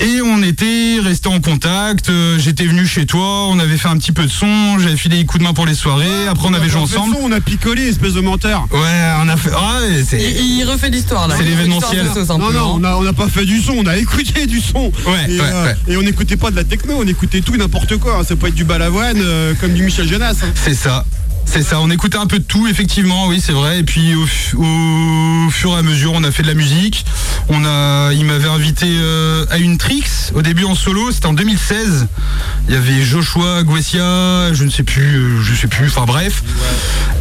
et on était resté en contact. J'étais venu chez toi, on avait fait un petit peu de son, j'avais filé des coups de main pour les soirées, après on avait joué ensemble. son, On a picolé, espèce de menteur. Ouais, on a fait. Ah. Il, il refait l'histoire là. C'est l'événementiel. Non, non, on a- on n'a pas fait du son, on a écouté du son. Ouais, et, ouais, euh, ouais. et on n'écoutait pas de la techno, on écoutait tout et n'importe quoi. hein. Ça peut être du balavoine euh, comme du Michel Jonas. hein. C'est ça. C'est ça, on écoutait un peu de tout, effectivement, oui, c'est vrai. Et puis au, fu- au fur et à mesure, on a fait de la musique. On a, il m'avait invité euh, à une Trix au début en solo. C'était en 2016. Il y avait Joshua, Guessia, je ne sais plus, euh, je sais plus. Enfin bref.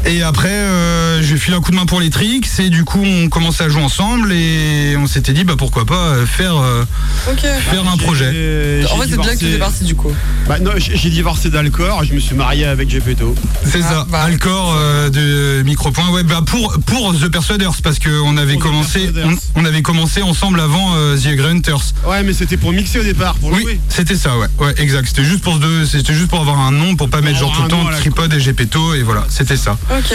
Et après, euh, j'ai filé un coup de main pour les Trix et du coup, on commençait à jouer ensemble et on s'était dit, bah pourquoi pas faire euh, faire un projet. En fait, c'est de là que tu divorcé- fais partie du coup. Bah, non, j'ai j'ai divorcé d'Alcor, je me suis marié avec Gepetto. C'est Ah, ça, bah. Alcor euh, de Micropoint. Ouais, bah pour pour The Persuaders parce que on avait Pour commencé on, on avait commencé ensemble avant euh, The Ugly Hunters. Ouais, mais c'était pour mixer au départ, pour Oui, c'était ça, ouais, ouais, exact. C'était juste pour deux, c'était juste pour avoir un nom, pour pas mettre genre tout le temps Tripod et Gepetto et voilà, c'était ça. Ok.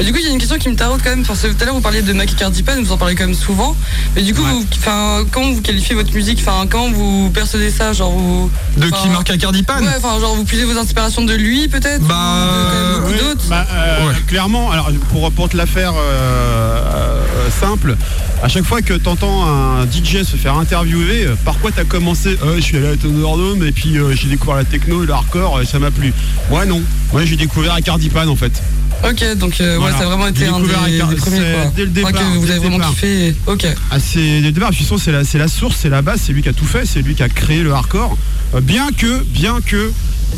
Et du coup, il y a une question qui me taraude quand même. Parce que tout à l'heure, vous parliez de Mac et Cardi Pan, vous en parlez quand même souvent. Mais du coup, vous, comment vous qualifiez votre musique? Enfin, comment vous percevez ça? Genre, vous. De qui? marque un Cardipan Ouais, enfin, genre, vous puisez vos inspirations de lui, peut-être? Bah, ou de quand même bah, euh, Ouais. Clairement, alors pour, pour te la faire euh, euh, simple, à chaque fois que t'entends un DJ se faire interviewer, par quoi t'as commencé Euh, Je suis allé à Thunderdome et puis euh, j'ai découvert la techno et le hardcore et ça m'a plu. Moi non, moi j'ai découvert Cardipan en fait. Ok, donc euh, Voilà. ouais, ça a vraiment été un des, découvert des premiers quoi. dès le Enfin, départ, que vous avez vraiment départ. kiffé. Ok. Ah, c'est le départ, de toute façon, c'est la, c'est la source, c'est la base, c'est lui qui a tout fait, c'est lui qui a créé le hardcore. Euh, bien que, bien que,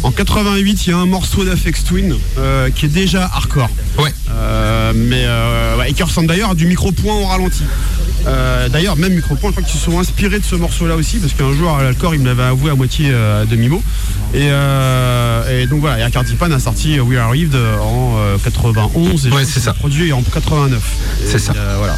en 88, il y a un morceau d'Afex Twin euh, qui est déjà hardcore. Ouais. Euh, mais euh, qui ressemble d'ailleurs à du micro-point au ralenti. Euh, d'ailleurs, même micro-point, je crois qu'ils se sont inspirés de ce morceau-là aussi, parce qu'un jour, à l'alcor, il me l'avait avoué à moitié euh, à demi-mot. Et, euh, et donc voilà, et Cardi Pan a sorti We Arrived en euh, 91 et Ouais, c'est ça. produit en 89. Et, C'est ça. euh, voilà.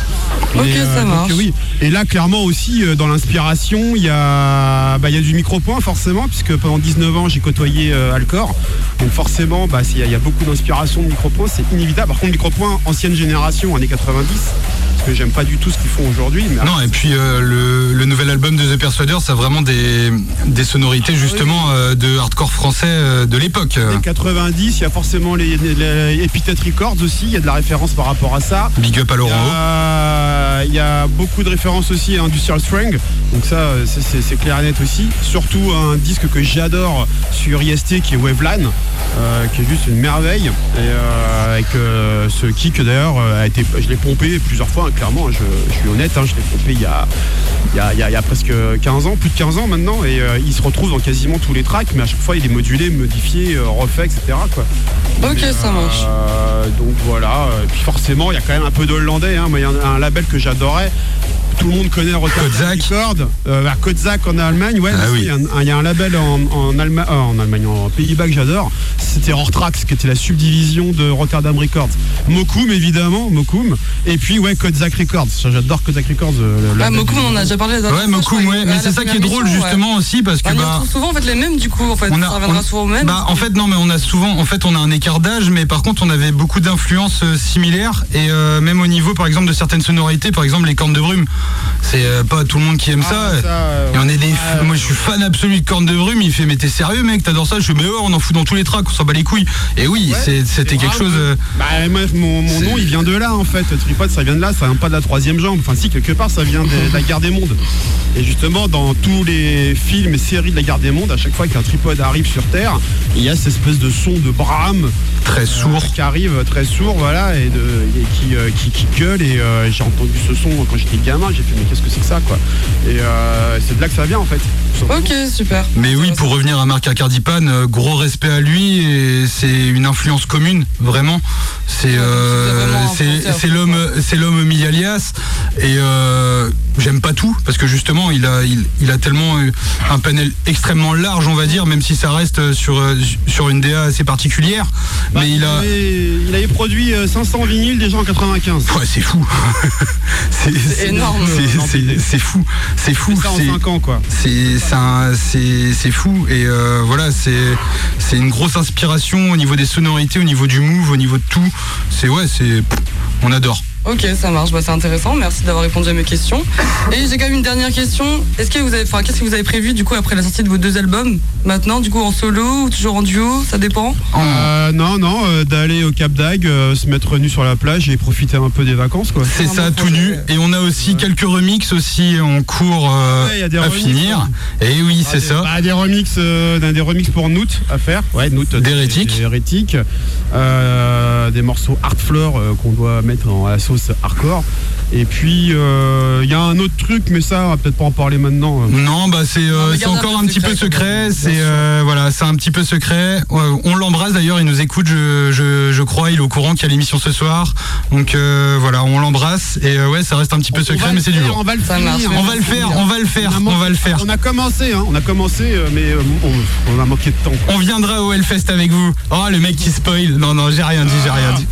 Ok, Et, ça donc, marche. oui. Et là, clairement aussi, euh, dans l'inspiration, il y a, bah, il y a du micro-point forcément, puisque pendant 19 ans, j'ai côtoyé euh, Alcor. Donc forcément, bah, il y, a- il y a beaucoup d'inspiration de micro-point, c'est inévitable. Par contre, micro-point, ancienne génération, années 90, parce que j'aime pas du tout ce qu'ils font aujourd'hui. Mais Non, et puis euh, le, le nouvel album de The Persuaders, ça a vraiment des, des sonorités justement euh, de hardcore français euh, de l'époque. Les 90, il y a forcément les, les, les Epithet Records aussi, il y a de la référence par rapport à ça. Big up à Il y, Laurent a, il y a beaucoup de références aussi à Industrial Strength, donc ça c'est- clair et net aussi. Surtout un disque que j'adore sur IST qui est Wavelan, euh, qui est juste une merveille. Et avec ce kick d'ailleurs a été, je l'ai pompé plusieurs fois, clairement, je, je suis honnête, hein, je l'ai pompé il y a, il y, a, il y a- il y a presque 15 ans, plus de 15 ans maintenant, et euh, il se retrouve dans quasiment tous les tracks, mais à chaque fois il est modulé, modifié, euh, refait, etc. Quoi. Ok, Mais, ça marche. euh, donc voilà. Et puis forcément, il y a quand même un peu de hollandais. Hein. Moi, il y a un, un label que j'adorais. Tout le monde connaît Rotterdam Kodzak. Records. Euh, en Allemagne. Ouais, Ah oui. il y a un- il y, a un label en, en, Allema- euh, en Allemagne, en Pays-Bas que j'adore. C'était Rortrax, qui était la subdivision de Rotterdam Records. Mokum, évidemment, Mokum. Et puis, ouais, Kodzak Records. J'adore Kodzak Records. euh, le Ah, Mokum, on en a déjà parlé la Ouais, Mokum, ouais, mais la c'est ça qui est drôle ouais. justement aussi parce que Bah, on y bah. retrouve souvent en fait les mêmes du coup en fait. On a, ça reviendra on- souvent au même. bah, en fait non mais on a souvent en fait on a un écart d'âge mais par contre on avait beaucoup d'influences euh, similaires et euh, même au niveau par exemple de certaines sonorités par exemple les cornes de brume c'est euh, pas tout le monde qui aime Ah, ça. ça, euh, et on est des ouais, moi je suis fan absolu de cornes de brume. Il fait mais t'es sérieux mec? T'adores ça? Je fais mais on en fout dans tous les tracks. On s'en bat les couilles. Et oui Ouais, c'était quelque chose euh, Bah, moi, mon, nom, il vient de là en fait. Tripod, ça vient de là, ça vient pas de la troisième jambe. Enfin, si, quelque part, ça vient de, de la guerre des mondes. Et justement, dans tous les films et séries de la guerre des mondes, à chaque fois qu'un tripode arrive sur Terre, il y a cette espèce de son de brame très euh, sourd. qui arrive très sourd, voilà, et, de, et qui, qui, qui gueule. Et j'ai entendu ce son quand j'étais gamin, j'ai fait, mais qu'est-ce que c'est que ça, quoi? Et euh, c'est de là que ça vient en fait. Ok, super. Mais oui, pour revenir à Marc Acardipan, euh, gros respect à lui et c'est une influence commune, vraiment. C'est euh, c'est l'homme c'est l'homme mis alias et euh, j'aime pas tout parce que justement il a il, il a tellement un panel extrêmement large on va dire même si ça reste sur sur une DA assez particulière Bah, mais il a avait, il avait produit euh, 500 vinyles déjà en 95. Ouais, c'est fou. [laughs] c'est énorme. C'est- Non, c'est fou, c'est fou. c'est- 5 ans, quoi. C'est c'est un- c'est c'est fou et euh, voilà c'est c'est une grosse inspiration au niveau des sonorités, au niveau du move, au niveau de tout. C'est ouais c'est on adore. Ok, ça marche, bah, c'est intéressant. Merci d'avoir répondu à mes questions. Et j'ai quand même une dernière question. Est-ce que vous avez, enfin, qu'est-ce que vous avez prévu du coup après la sortie de vos deux albums? Maintenant, du coup, en solo ou toujours en duo? Ça dépend. Euh, non, non, euh, d'aller au Cap d'Agde, euh, se mettre nu sur la plage et profiter un peu des vacances, quoi. C'est ça tout nu et on a aussi quelques remixes aussi en cours euh, Ouais, y a des à remixes, finir. Et oui Ah, c'est des- ça. bah, des remix, euh, d'un- des remix pour Noot à faire. Ouais, Noot. des- des Hérétiques. Euh, des morceaux Art Floor euh, qu'on doit mettre en, la sauce hardcore. Et puis, euh, il y a un autre truc, mais ça, on va peut-être pas en parler maintenant. Non bah c'est euh, un encore un petit peu secret. C'est euh, voilà c'est un petit peu secret. On l'embrasse d'ailleurs, il nous écoute je, je, je crois, il est au courant qu'il y a l'émission ce soir. Donc euh, voilà on l'embrasse et euh, ouais ça reste un petit peu On secret mais c'est du faire, lourd. On va le marche. On va le faire, on va le faire, on va le faire. On a commencé, hein, on a commencé, mais euh, on, on a manqué de temps. On viendra au Hellfest avec vous. Oh le mec qui spoil. Non non j'ai rien dit, j'ai rien dit.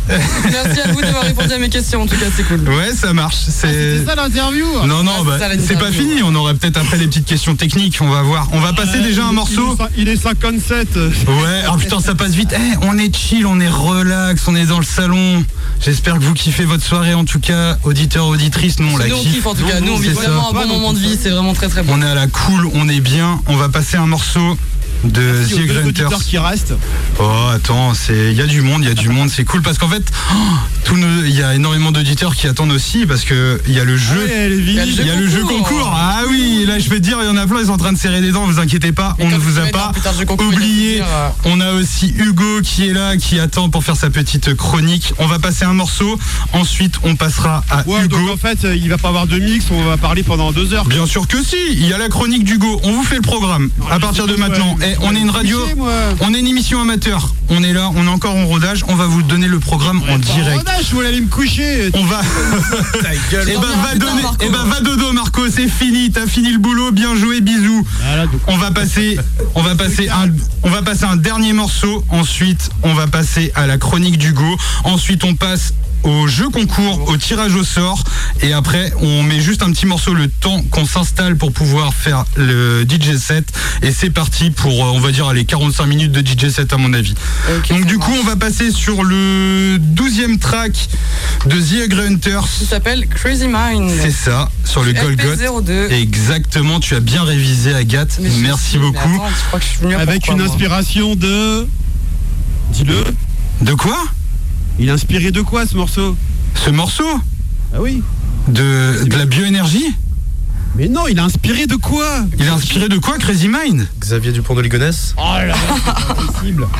Merci à vous d'avoir répondu à mes questions. En tout cas, c'est cool. Ouais ça marche. C'est C'est ça l'interview non non Ouais, bah, c'est pas fini. On aurait peut-être après des petites questions techniques. On va voir. On va passer déjà un morceau. Il est 57. euh, Ouais, oh putain, ça passe vite. Eh, on est chill, on est relax, on est dans le salon. J'espère que vous kiffez votre soirée en tout cas, auditeurs, auditrices, nous on la Nous, on kiffe. kiffe en tout cas. Nous, on vit C'est vraiment ça. un bon moment de vie. C'est vraiment très très bon. On est à la cool, on est bien. On va passer un morceau de y a The auditeurs Grunters. qui restent. Oh attends, c'est il y a du monde, il y a du monde, c'est cool parce qu'en fait, oh, nos- il y a énormément d'auditeurs qui attendent aussi parce que il y a le jeu. Il y a le jeu concours. Ah oui, là je te dire, il y en a plein, ils sont en train de serrer les dents, vous inquiétez pas, Mais on ne vous a pas y a oublié. euh, On a aussi Hugo qui est là, qui attend pour faire sa petite chronique. On va passer un morceau, ensuite on passera à Ouais, Hugo. donc en fait, euh, il va pas avoir de mix, on va parler pendant deux heures. Bien sûr que si, il y a la chronique d'Hugo. On vous fait le programme à partir de maintenant. ouais, Et on est une radio, on est une émission amateur. On est là, on est encore en rodage. On va vous donner le programme en direct. Je voulais aller me coucher. On va. [laughs] Eh ben, va donner. Eh ben, va dodo, Marco. C'est fini. T'as fini le boulot. Bien joué. Bisous. Donc, On va passer, on va passer un, on va passer un dernier morceau. Ensuite, on va passer à la chronique d'Hugo. Ensuite, on passe au jeu concours, au tirage au sort. Et après, on met juste un petit morceau le temps qu'on s'installe pour pouvoir faire le DJ set. Et c'est parti pour, euh, on va dire, les 45 minutes de DJ set à mon avis. Donc du coup, on va passer sur le 12e track de The Hunters. Qui s'appelle Crazy Mind. C'est ça, sur le Golgot. LP02. Exactement, tu as bien révisé Agathe. Mais je Merci suis- beaucoup. attends, tu crois que je suis venu avec une inspiration de. Dis-le. De quoi? Il est inspiré de quoi ce morceau Ce morceau Ah oui. de, de la bioénergie Mais non, il est inspiré de quoi Il est inspiré de quoi Crazy Mind Xavier Dupont de Ligonnès. Oh là là, c'est pas possible. ah,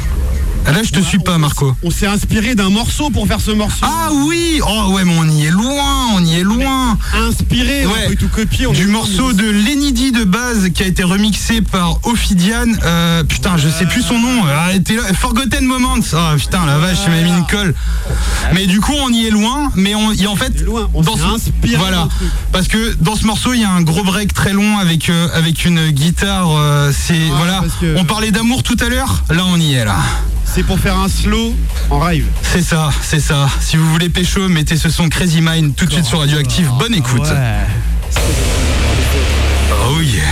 Là je te suis pas Marco. On s'est inspiré d'un morceau pour faire ce morceau. Ah oui Oh ouais mais on y est loin, on y est loin Inspiré, on Ouais. peut tout copier. On Du morceau de Lenny de base qui a été remixé par Ophidian. Euh, putain, je sais plus son nom. Arrêtez là. Forgotten Moments. Ah putain, la vache, il m'a mis une colle. Mais du coup, on y est loin. Mais on y en fait. On est loin, on dans ce- Voilà. Parce que dans ce morceau, il y a un gros break très long avec euh, avec une guitare. euh, c'est voilà. que- On parlait d'amour tout à l'heure. Là, on y est là. C'est pour faire un slow en rave. C'est ça, c'est ça. Si vous voulez pécho, mettez ce son Crazy Mind tout de suite sur Radioactive. Bonne écoute. Ouais. Oh yeah.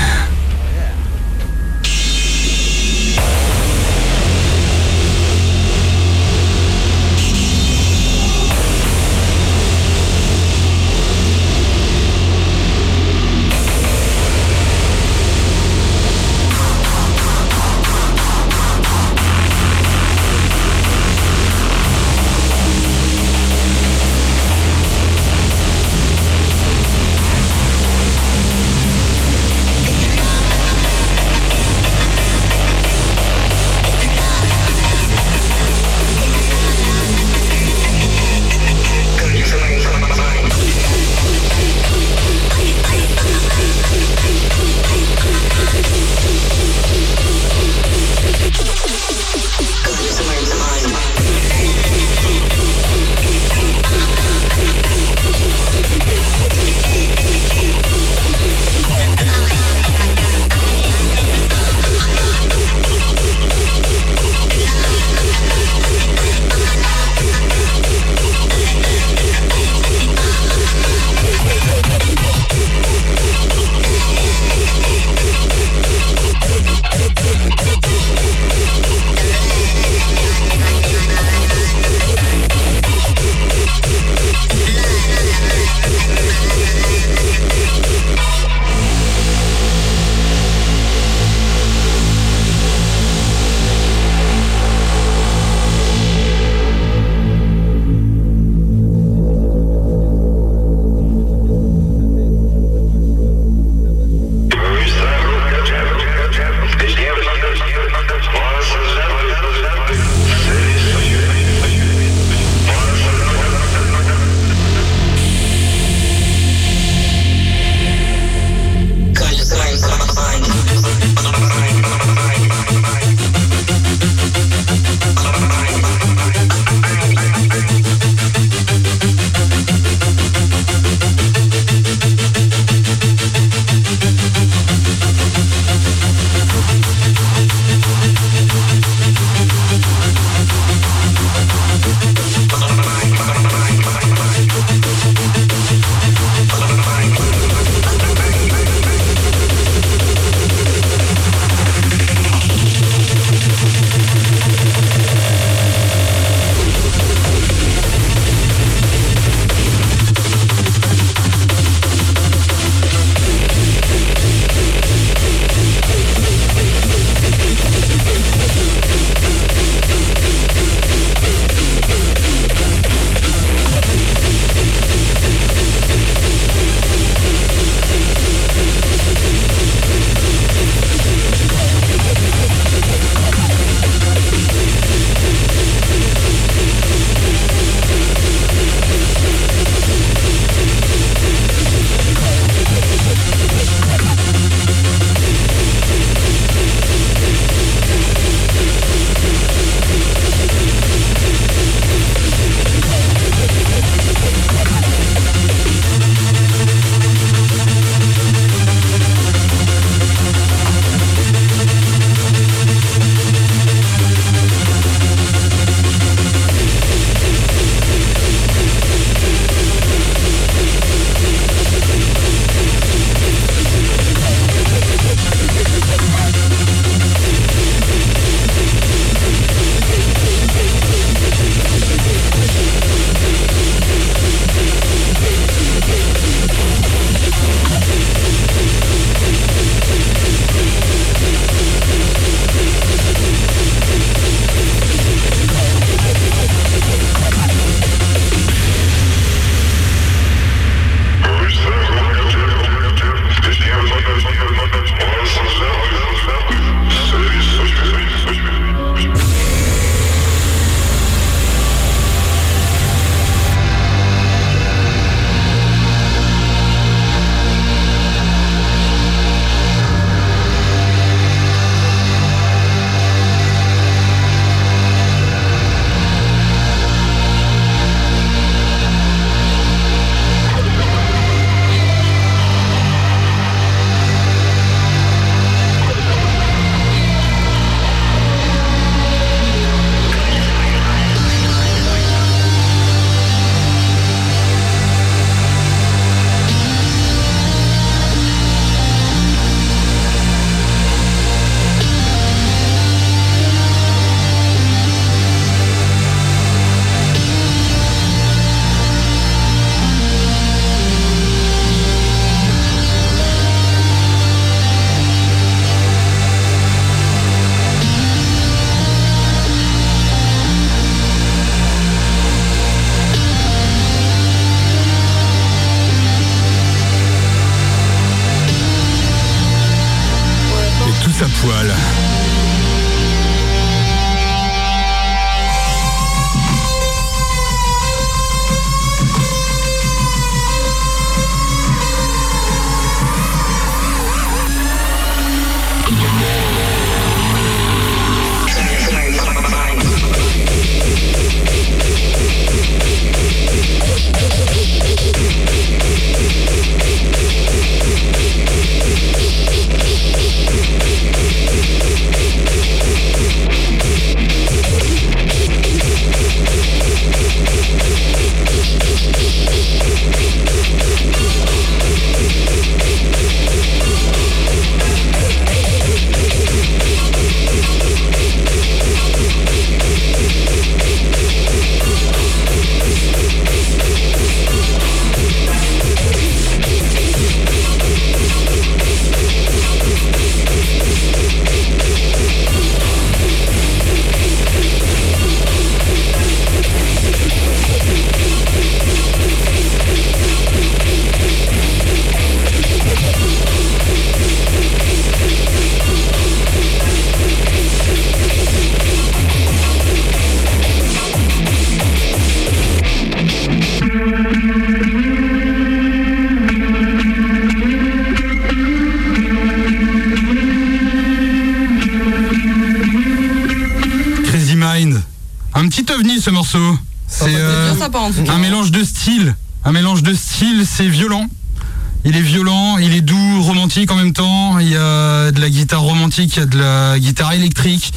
Il y a de la guitare électrique.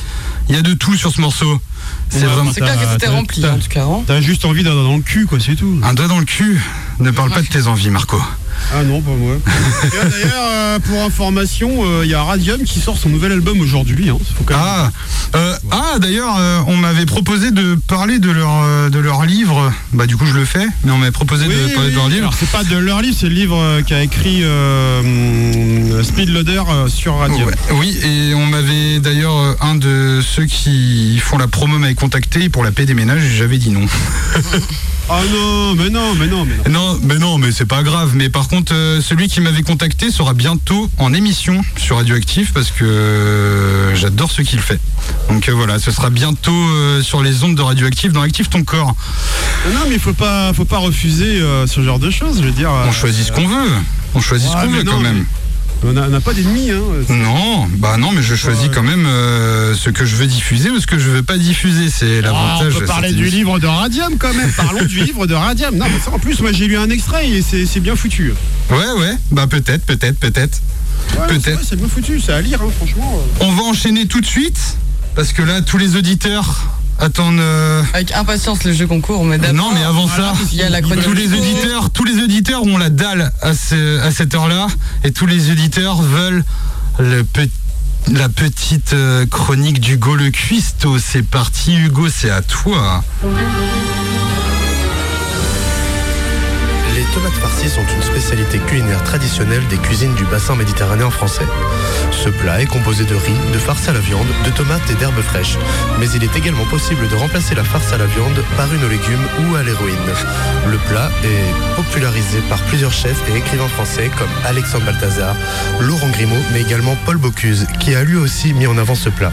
Il y a de tout sur ce morceau. C'est Ouais, vraiment C'est clair que c'était T'as- rempli, en tout cas. hein. T'as juste envie d'un doigt dans le cul, quoi, c'est tout. un doigt dans le cul. Ne parle pas de tes envies, Marco. Ah non, pas moi. D'ailleurs, euh, pour information, euh, il y a Radium qui sort son nouvel album aujourd'hui. Hein. Faut quand même- Ah, euh, ah d'ailleurs, euh, on m'avait proposé de parler de leur, euh, de leur livre. Bah, du coup, je le fais, mais on m'avait proposé Oui, de parler oui, de leur livre. Alors, c'est pas de leur livre, c'est le livre qu'a écrit Speed Loader euh, sur. Ouais, oui, et on m'avait d'ailleurs un de ceux qui font la promo m'avait contacté pour la paix des ménages et j'avais dit non. [laughs] Ah non, mais non, mais non, mais non. Non, mais non, mais c'est pas grave. Mais par contre, euh, celui qui m'avait contacté sera bientôt en émission sur Radioactif parce que euh, j'adore ce qu'il fait. Donc euh, voilà, ce sera bientôt sur les ondes de Radioactif dans Active ton corps. Non, mais il faut pas, faut pas refuser ce genre de choses. Je veux dire. On choisit ce qu'on veut. On choisit ce qu'on veut non, quand même. On n'a pas d'ennemis. Hein. Non, bah non, mais je choisis Ouais. quand même euh, ce que je veux diffuser ou ce que je veux pas diffuser. C'est l'avantage. on peut parler du émission. livre de Radium quand même. Parlons du livre de Radium. Non, mais ça, en plus, moi j'ai lu un extrait et c'est c'est bien foutu. Ouais, ouais, bah peut-être, peut-être, peut-être. Ouais, Peut-être. c'est vrai, C'est bien foutu, c'est à lire, hein, franchement. euh. On va enchaîner tout de suite parce que là, tous les auditeurs attendent. euh, Avec impatience le jeu concours, mais. Non, mais avant ça, il y a la chronique. tous les auditeurs, tous les auditeurs ont la dalle à, ce- à cette heure-là, et tous les auditeurs veulent le la petite euh, chronique d'Hugo Le Cuisto. C'est parti, Hugo, c'est à toi. Tomates farcies sont une spécialité culinaire traditionnelle des cuisines du bassin méditerranéen français. Ce plat est composé de riz, de farce à la viande, de tomates et d'herbes fraîches. Mais il est également possible de remplacer la farce à la viande par une aux légumes ou à l'héroïne. Le plat est popularisé par plusieurs chefs et écrivains français comme Alexandre Balthazar, Laurent Grimaud, mais également Paul Bocuse, qui a lui aussi mis en avant ce plat.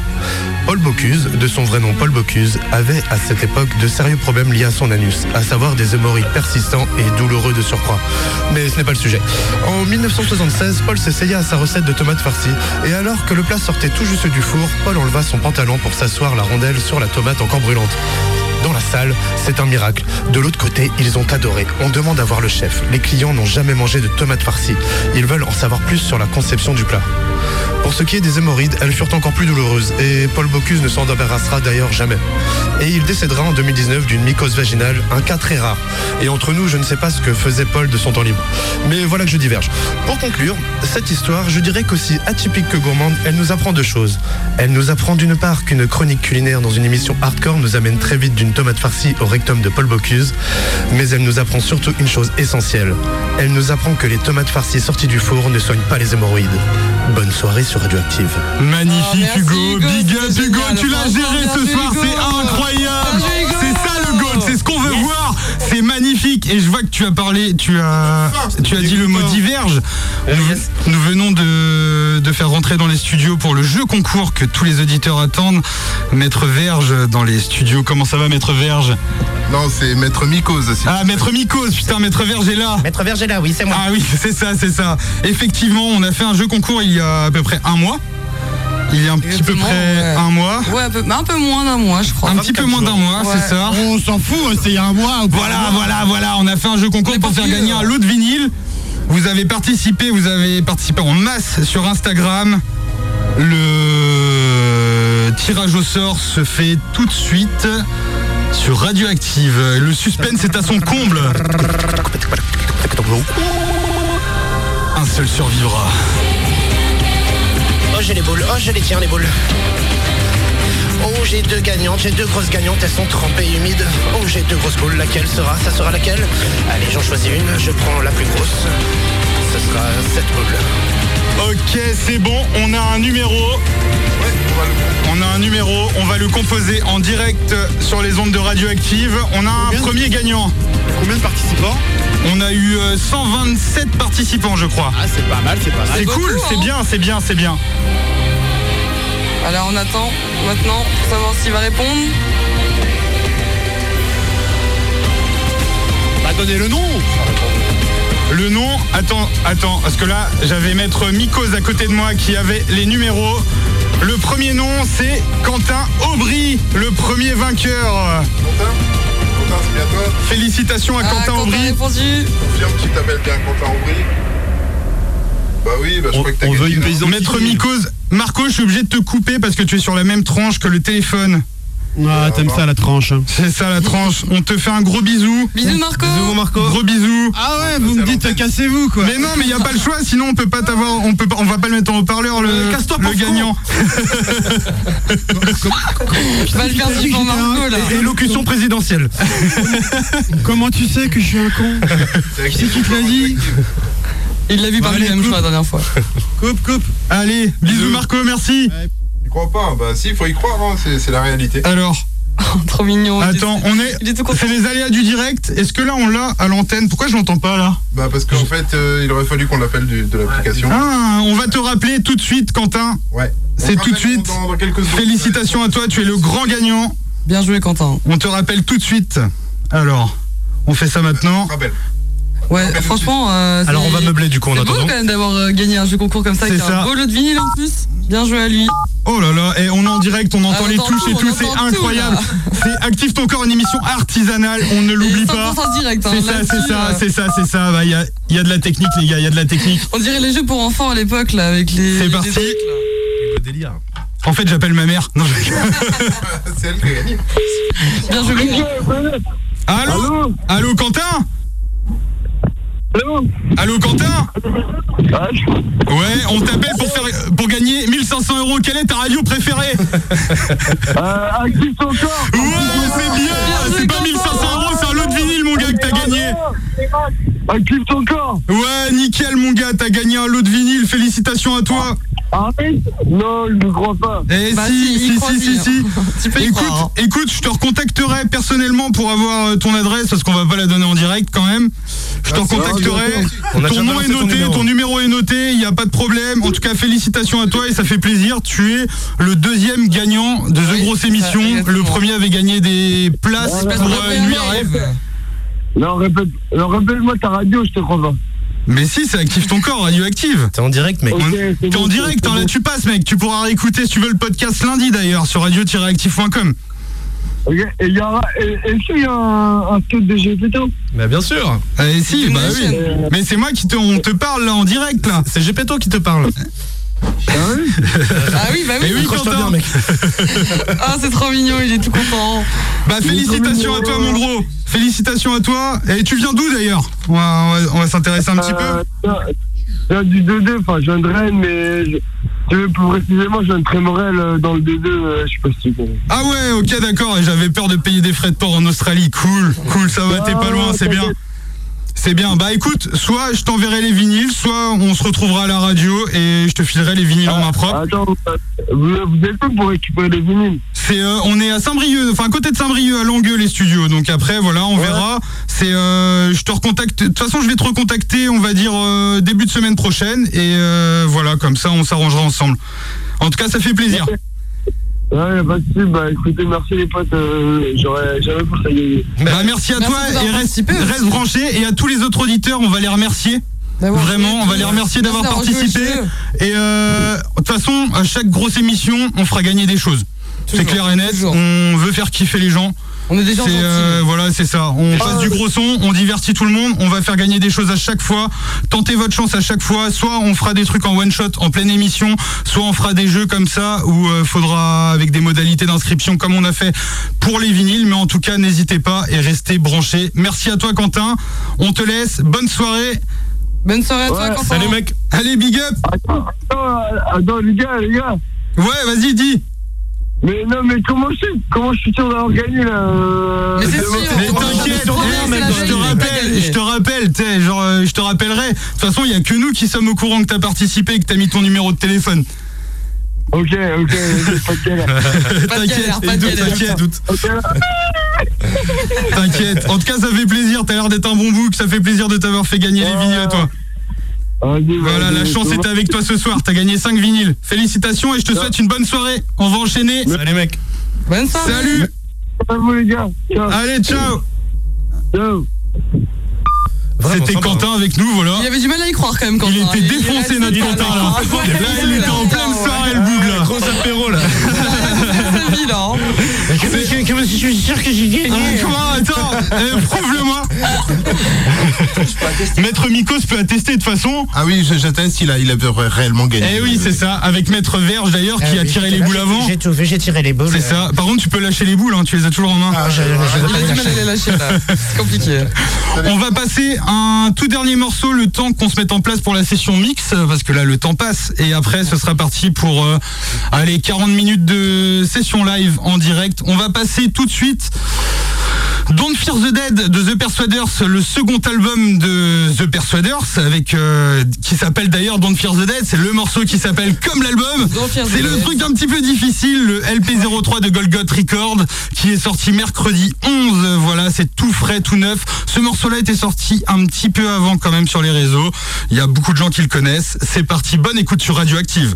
Paul Bocuse, de son vrai nom Paul Bocuse, avait à cette époque de sérieux problèmes liés à son anus, à savoir des hémorroïdes persistants et douloureux de Mais ce n'est pas le sujet. En 1976, Paul s'essaya à sa recette de tomates farcies, et alors que le plat sortait tout juste du four, Paul enleva son pantalon pour s'asseoir la rondelle sur la tomate encore brûlante. Dans la salle, c'est un miracle. De l'autre côté, ils ont adoré. On demande à voir le chef. Les clients n'ont jamais mangé de tomates farcies. Ils veulent en savoir plus sur la conception du plat. Pour ce qui est des hémorroïdes, elles furent encore plus douloureuses et Paul Bocuse ne s'en débarrassera d'ailleurs jamais. Et il décédera en 2019 d'une mycose vaginale, un cas très rare. Et entre nous, je ne sais pas ce que faisait Paul de son temps libre. Mais voilà que je diverge. Pour conclure, cette histoire, je dirais qu'aussi atypique que gourmande, elle nous apprend deux choses. Elle nous apprend d'une part qu'une chronique culinaire dans une émission hardcore nous amène très vite d'une tomate farcie au rectum de Paul Bocuse, mais elle nous apprend surtout une chose essentielle. Elle nous apprend que les tomates farcies sorties du four ne soignent pas les hémorroïdes. Bonne soirée sur Radioactive. Magnifique Oh, merci, Hugo, Hugo, big up c'était Hugo, génial. tu l'as géré ce soir, c'est incroyable. C'est ce qu'on veut voir C'est magnifique et je vois que tu as parlé, tu as, tu as dit le mot diverge. Nous, nous venons de, de faire rentrer dans les studios pour le jeu concours que tous les auditeurs attendent. Maître Verge dans les studios. Comment ça va, Maître Verge? Non, c'est Maître Mycose. Ah. Maître Mycos, putain, Maître Verge est là. Maître Verge est là, oui, c'est moi. Ah oui, [laughs] c'est ça, c'est ça. Effectivement, on a fait un jeu concours il y a à peu près un mois. Il y a un petit peu près ouais. un mois. Ouais, un peu, mais un peu moins d'un mois, je crois. Un petit peu moins d'un mois, Ouais. c'est ça. On s'en fout, hein, c'est il y a un mois. Voilà, un mois. voilà, voilà. On a fait un jeu concours pour faire gagner hein. un lot de vinyle. Vous avez participé, vous avez participé en masse sur Instagram. Le tirage au sort se fait tout de suite sur Radioactive. Le suspense est à son comble. Un seul survivra. Oh, j'ai les boules. Oh, je les tiens, les boules. Oh, j'ai deux gagnantes, j'ai deux grosses gagnantes, elles sont trempées et humides. Oh, j'ai deux grosses boules, laquelle sera? Ça sera laquelle? Allez, j'en choisis une, je prends la plus grosse. Ce sera cette boule. Ok, c'est bon, on a un numéro. On a un numéro, on va le composer en direct sur les ondes de Radioactive. On a un premier gagnant. Combien de participants On a eu euh, 127 participants, je crois. Ah, c'est pas mal, c'est pas mal. C'est cool, c'est hein. bien, c'est bien, c'est bien. Alors on attend maintenant pour savoir s'il va répondre. Bah, donnez le nom. Le nom, attends, attends, parce que là, j'avais maître Mikos à côté de moi qui avait les numéros. Le premier nom, c'est Quentin Aubry, le premier vainqueur. Quentin Félicitations à Ah, Quentin Aubry. répondu. Confirme que tu t'appelles bien Quentin Aubry Bah oui, bah je On- crois que t'as. Maître Mikos, Marco, je suis obligé de te couper parce que tu es sur la même tranche que le téléphone. Ah, t'aimes ça la tranche. hein. C'est ça la tranche. On te fait un gros bisou. Bisous Marco. Gros bisous. Ah ouais, vous me dites cassez-vous quoi. Mais non, mais il n'y a pas le choix, sinon on peut pas t'avoir, on peut pas, on va pas le mettre en haut-parleur le, Euh, casse-toi, le gagnant. [laughs] Le faire pour Marco là. Élocution présidentielle. [laughs] Comment tu sais que je suis un con C'est Qui te l'a dit Il l'a vu par lui-même, la dernière fois. Coupe, coupe. Allez, bisous Marco, merci. Crois pas Bah si, il faut y croire, hein, c'est c'est la réalité. Alors, [laughs] Trop mignon. attends, on est, c'est les aléas du direct. Est-ce que là on l'a à l'antenne? Pourquoi je l'entends pas là? Bah parce qu'en fait, euh, il aurait fallu qu'on l'appelle du- de l'application. Ah, on va te rappeler tout de suite, Quentin. Ouais. C'est tout de suite. Dans, dans quelques. Félicitations à toi, tu es le grand gagnant. Bien joué Quentin. On te rappelle tout de suite. Alors, on fait ça maintenant. te rappelle. Ouais, franchement. euh, Alors, c'est- on va meubler du coup en C'est beau attendant. quand même d'avoir euh, gagné un jeu concours comme ça C'est avec ça. un beau lot de vinyle en plus. Bien joué à lui. Oh là là, et on est en direct, on entend Ah, on les entend touches et tout, c'est entend incroyable. C'est Active ton corps, une émission artisanale, on ne l'oublie pas. 100% direct. hein, C'est ça, c'est ça, euh, c'est ça, c'est ça. Bah, Il y, a, il y a de la technique, les gars, il y a de la technique. On dirait les jeux pour enfants à l'époque là avec les. C'est les parti. trucs, là. Le délire. En fait, j'appelle ma mère. Non, [laughs] c'est elle qui a gagné. Bien joué. Allô? Allô, Quentin? Allô, Quentin Ouais, on t'appelle pour, faire, pour gagner 1500 euros. Quelle est ta radio préférée? Active ton corps. Ouais, c'est bien C'est pas 1500 euros, t'as gagné Active ton corps Ouais, nickel, mon gars, t'as gagné un lot de vinyle. Félicitations à toi Arrête Non, je ne crois pas. Eh Bah, si, si, si, si, si, si. [laughs] Tu peux y Écoute, croire, hein. écoute, je te recontacterai personnellement pour avoir euh, ton adresse parce qu'on va pas la donner en direct quand même. Je te Ah, recontacterai. Ton nom est noté, numéro. ton numéro est noté, il n'y a pas de problème. En tout cas, félicitations à toi et ça fait plaisir. Tu es le deuxième gagnant de The Oui, Grosse Émission. Le premier avait gagné des places pour euh, Nuit à rêve. Non, répète, répète-moi ta radio, je te crois pas. Mais si, ça active ton corps, radioactive. T'es en direct, mec. C'est T'es en direct, c'est hein, là tu passes mec, tu pourras réécouter si tu veux le podcast lundi d'ailleurs sur radio-active.com. Ok, et il y aura, et- est-ce qu'il y a un, un truc de Gepetto Bah, bien sûr. Eh si, bah oui. Mais c'est moi qui te, on te parle là en direct là. C'est Gepetto qui te parle. [laughs] Ah oui, bah Eh oui. oui, Accroche-toi Quentin. bien, mec. [laughs] Ah, c'est trop mignon, il est tout content. Bah félicitations à toi mon gros. Félicitations à toi. Et tu viens d'où d'ailleurs On va, on s'intéresser un petit peu. Euh, Je viens du 2-2, enfin, je viens de Rennes, mais je, je veux plus précisément, je viens de Trémorel euh, dans le 2-2, euh, je sais pas si tu connais. Ah ouais, ok d'accord. Et j'avais peur de payer des frais de port en Australie. Cool, cool, ça va, t'es pas loin, c'est bien. C'est bien. Bah écoute, soit je t'enverrai les vinyles, soit on se retrouvera à la radio et je te filerai les vinyles en main propre. Attends, euh, vous, vous êtes où pour récupérer les vinyles? C'est, euh, on est à Saint-Brieuc, enfin à côté de Saint-Brieuc, à Langueux les studios. Donc après, voilà, on verra. C'est, euh, je te recontacte. De toute façon, je vais te recontacter, on va dire euh, début de semaine prochaine, et euh, voilà, comme ça, on s'arrangera ensemble. En tout cas, ça fait plaisir. Ouais, bah, si, bah, écoutez, merci les potes, euh, j'aurais jamais pensé à gagner. Bah, merci à Merci toi et reste, branché. Et à tous les autres auditeurs, on va les remercier. Vraiment, on va les remercier Merci d'avoir participé. Et euh, de toute façon, à chaque grosse émission, on fera gagner des choses. C'est clair et net. toujours. On veut faire kiffer les gens. On est déjà euh, voilà, c'est ça. On passe du gros son, on divertit tout le monde, on va faire gagner des choses à chaque fois. Tentez votre chance à chaque fois. Soit on fera des trucs en one shot, en pleine émission, soit on fera des jeux comme ça où euh, faudra avec des modalités d'inscription comme on a fait pour les vinyles. Mais en tout cas, n'hésitez pas et restez branchés. Merci à toi, Quentin. On te laisse. Bonne soirée. Bonne soirée à toi, Ouais. Quentin. Salut, mec. Allez, big up. Attends, attends, attends, les gars, les gars. Ouais, vas-y, dis. Mais non, mais comment je suis, comment je suis sûr d'avoir gagné là euh, Mais c'est demain sûr. Mais t'inquiète, eh, je te rappelle, je te rappelle, tu sais, genre, euh, je te rappellerai. De toute façon, il y a que nous qui sommes au courant que t'as participé et que t'as mis ton numéro de téléphone. Ok, ok, pas de galère. [laughs] Pas de galère, pas de T'inquiète, galère. t'inquiète. En tout cas, ça fait plaisir. T'as l'air d'être un bon bouc. Ça fait plaisir de t'avoir fait gagner les vinyles à toi. Vas-y, Voilà, la chance était avec toi ce soir. T'as gagné 5 vinyles. Félicitations et je te souhaite une bonne soirée. On va enchaîner. Salut mec. Bonne soirée. Salut. Vous les gars. Ciao. Allez, ciao. Ciao. C'était. Quentin avec nous, voilà. Il avait du mal à y croire quand même, Quentin. Il était défoncé, notre Quentin, là. Là, il était en pleine soirée, le boug, là. Gros apéro là. C'est là. hein. Comment je suis sûr que j'ai gagné Ah, Comment Attends, eh, prouve-le-moi. Maître Mikos peut attester de toute façon. Ah oui, j'atteste, il a, il a réellement gagné. Eh oui, c'est ça, avec Maître Verge d'ailleurs qui a tiré les boules avant. J'ai tout fait, j'ai tiré les boules. C'est ça. Par contre, tu peux lâcher les boules, hein, tu les as toujours en main. Ah, je- je- je- Il a du mal à les lâcher, là. C'est compliqué. On va passer un tout dernier morceau, le temps qu'on se mette en place pour la session mix, parce que là le temps passe, et après ce sera parti pour euh, allez 40 minutes de session live en direct. On va passer tout de suite. Don't Fear the Dead de The Persuaders, le second album de The Persuaders, avec euh, qui s'appelle d'ailleurs Don't Fear the Dead. C'est le morceau qui s'appelle comme l'album. C'est le Dead. truc un petit peu difficile, le LP03 de Golgot Record, qui est sorti mercredi 11. Voilà, c'est tout frais, tout neuf. Ce morceau-là était sorti un petit peu avant quand même sur les réseaux. Il y a beaucoup de gens qui le connaissent. C'est parti, bonne écoute sur Radioactive.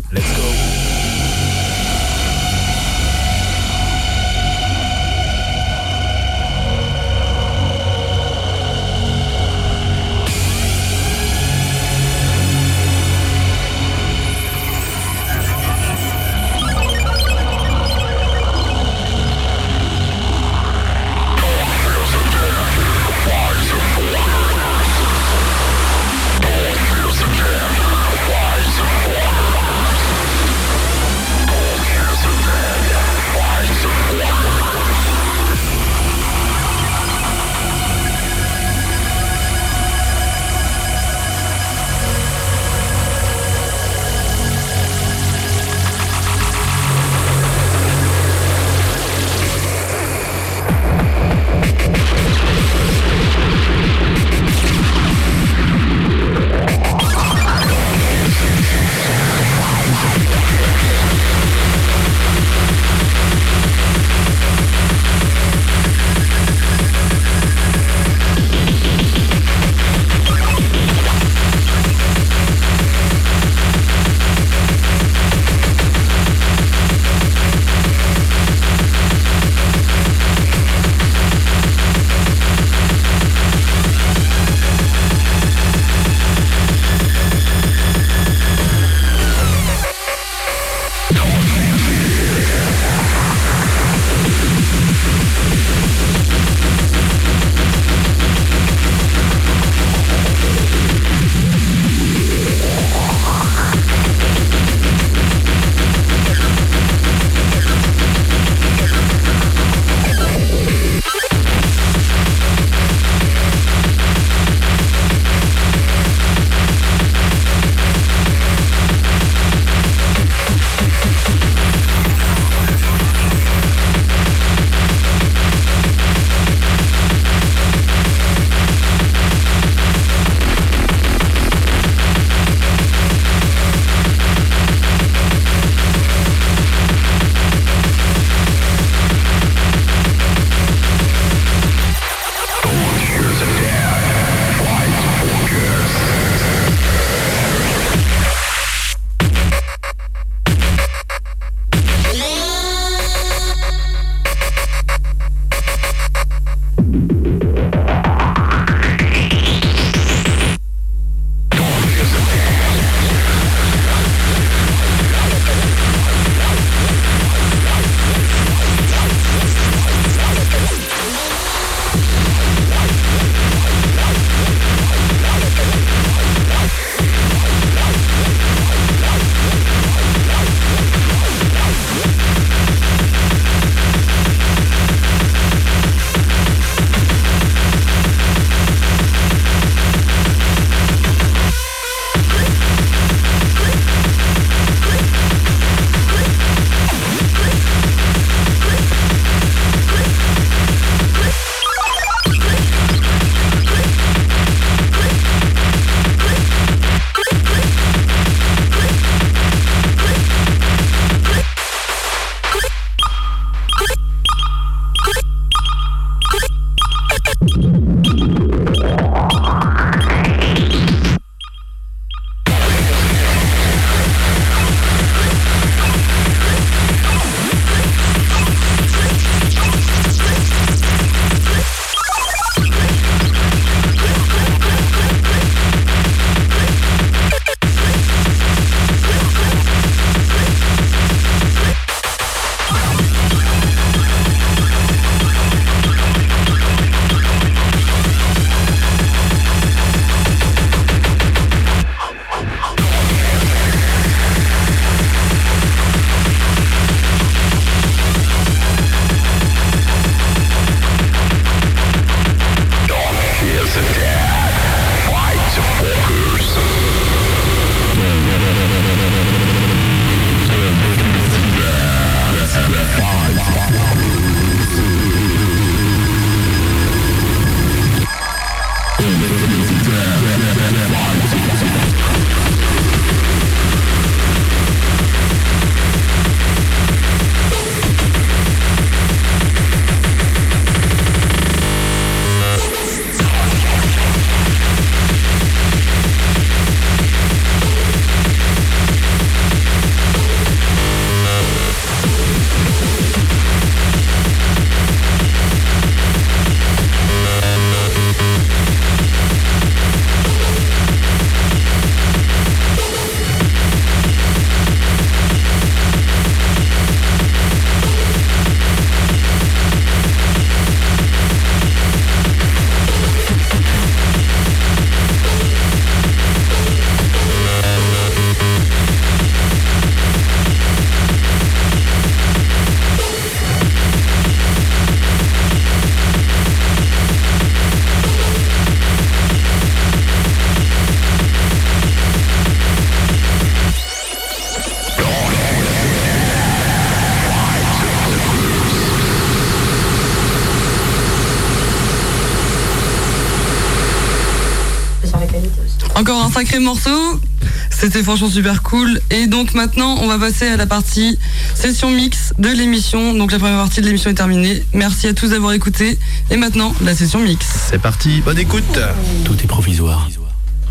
Sacré morceau. C'était franchement super cool. Et donc maintenant, on va passer à la partie session mix de l'émission. Donc la première partie de l'émission est terminée. Merci à tous d'avoir écouté. Et maintenant, la session mix. C'est parti, bonne écoute. Tout est provisoire.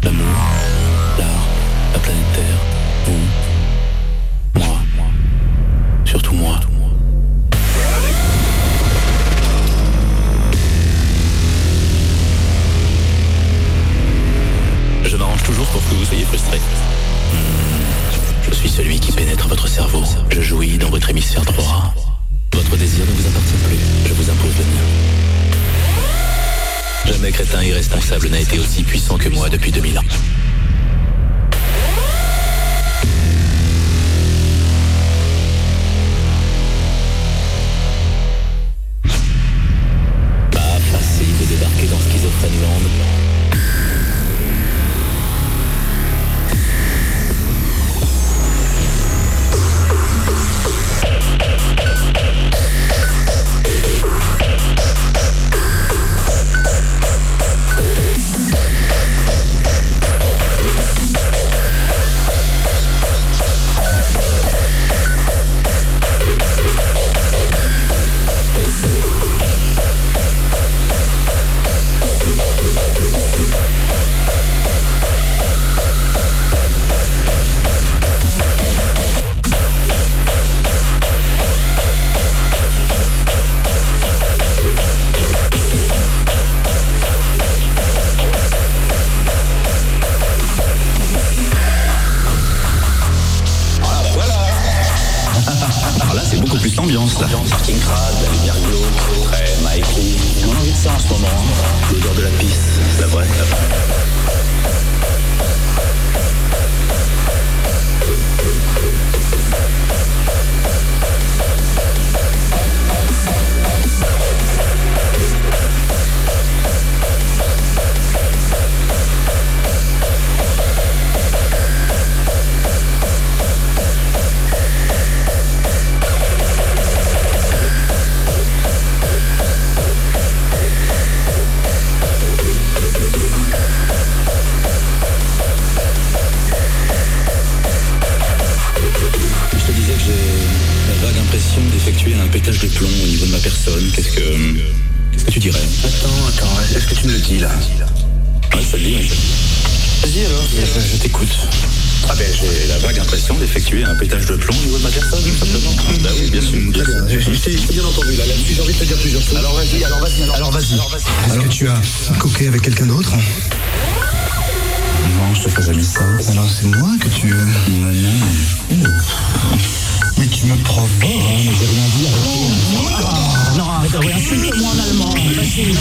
L'amour, Qu'est-ce que. Qu'est-ce que tu dirais Attends, attends, est-ce que tu me le dis là Ouais, je te le dis, oui. Vas-y alors, Je, je t'écoute. Ah ben j'ai la vague impression d'effectuer un pétage de plomb au niveau de ma personne, tout simplement. Bah oui, bien sûr. Bien sûr. t'ai bien entendu là, là-dessus j'ai envie de te dire plusieurs choses. Alors vas-y, alors vas-y, alors, vas-y. Est-ce que tu as coqué avec quelqu'un d'autre Non, je te fais jamais ça. Alors c'est moi que tu... Non, non. Mais tu me provoques. mais j'ai rien dit. arrêtez. Non, arrête, oui, insulte-moi en allemand. Vas-y,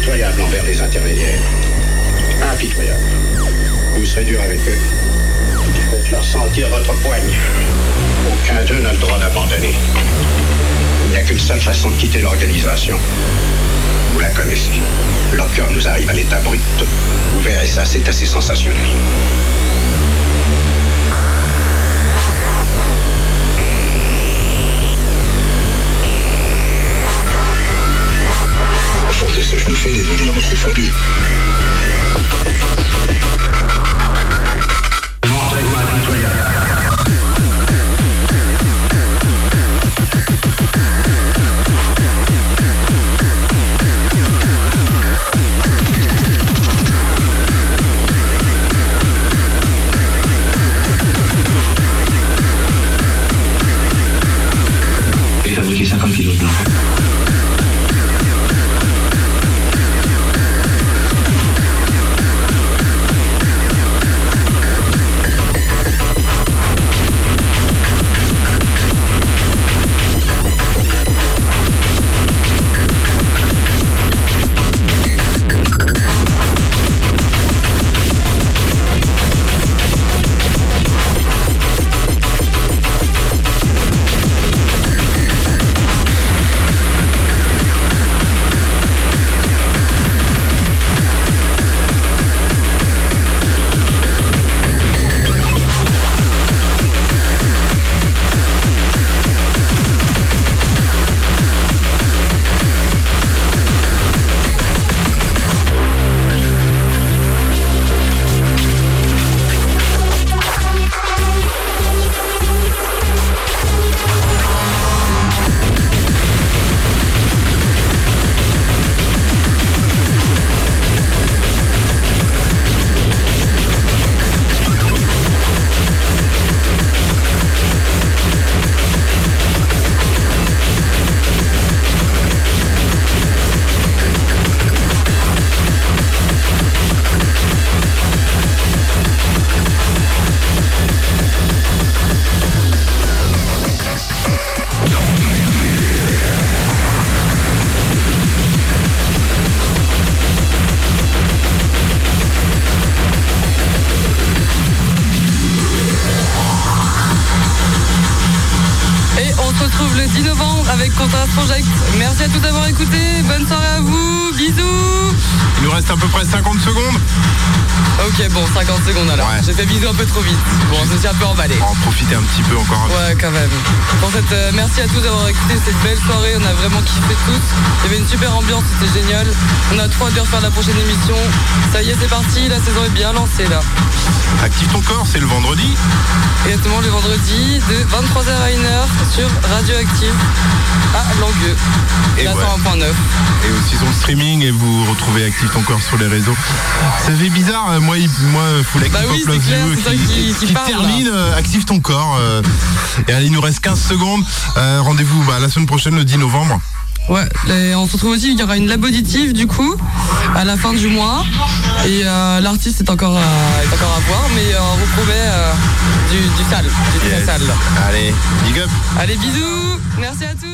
arrête. des intermédiaires. Impitoyable. Vous serez dur avec eux. Faites leur sentir votre poigne. Aucun d'eux n'a le droit d'abandonner. Il n'y a qu'une seule façon de quitter l'organisation. Vous la connaissez. Locker nous arrive à l'état brut. Vous verrez ça, c'est assez sensationnel. Force de se bisous un peu trop vite. Bon, je suis un peu emballé. On va en profiter un petit peu encore. Cette, euh, merci à tous d'avoir écouté cette belle soirée. On a vraiment kiffé tous. Il y avait une super ambiance, c'était génial. On a trop hâte de refaire la prochaine émission. Ça y est, c'est parti. La saison est bien lancée là. Active ton corps, c'est le vendredi. Exactement le vendredi de 23h à 1h sur Radioactive à Langueux. Et la ouais. 101.9. Et aussi son streaming et vous retrouvez Active ton corps sur les réseaux. Ça fait bizarre, euh, moi, il- moi Full Active Bah oui, Pop Love clair, You qui- qui parle, termine euh, Active ton corps. euh, et allez, il nous reste 15 secondes. Euh, Rendez-vous bah, la semaine prochaine, le 10 novembre. Ouais, on se retrouve aussi, il y aura une lab auditive du coup à la fin du mois et euh, l'artiste est encore, euh, est encore à voir mais euh, on promet euh, du, du sale, du très Yes. sale. Allez, big up. Allez bisous, merci à tous.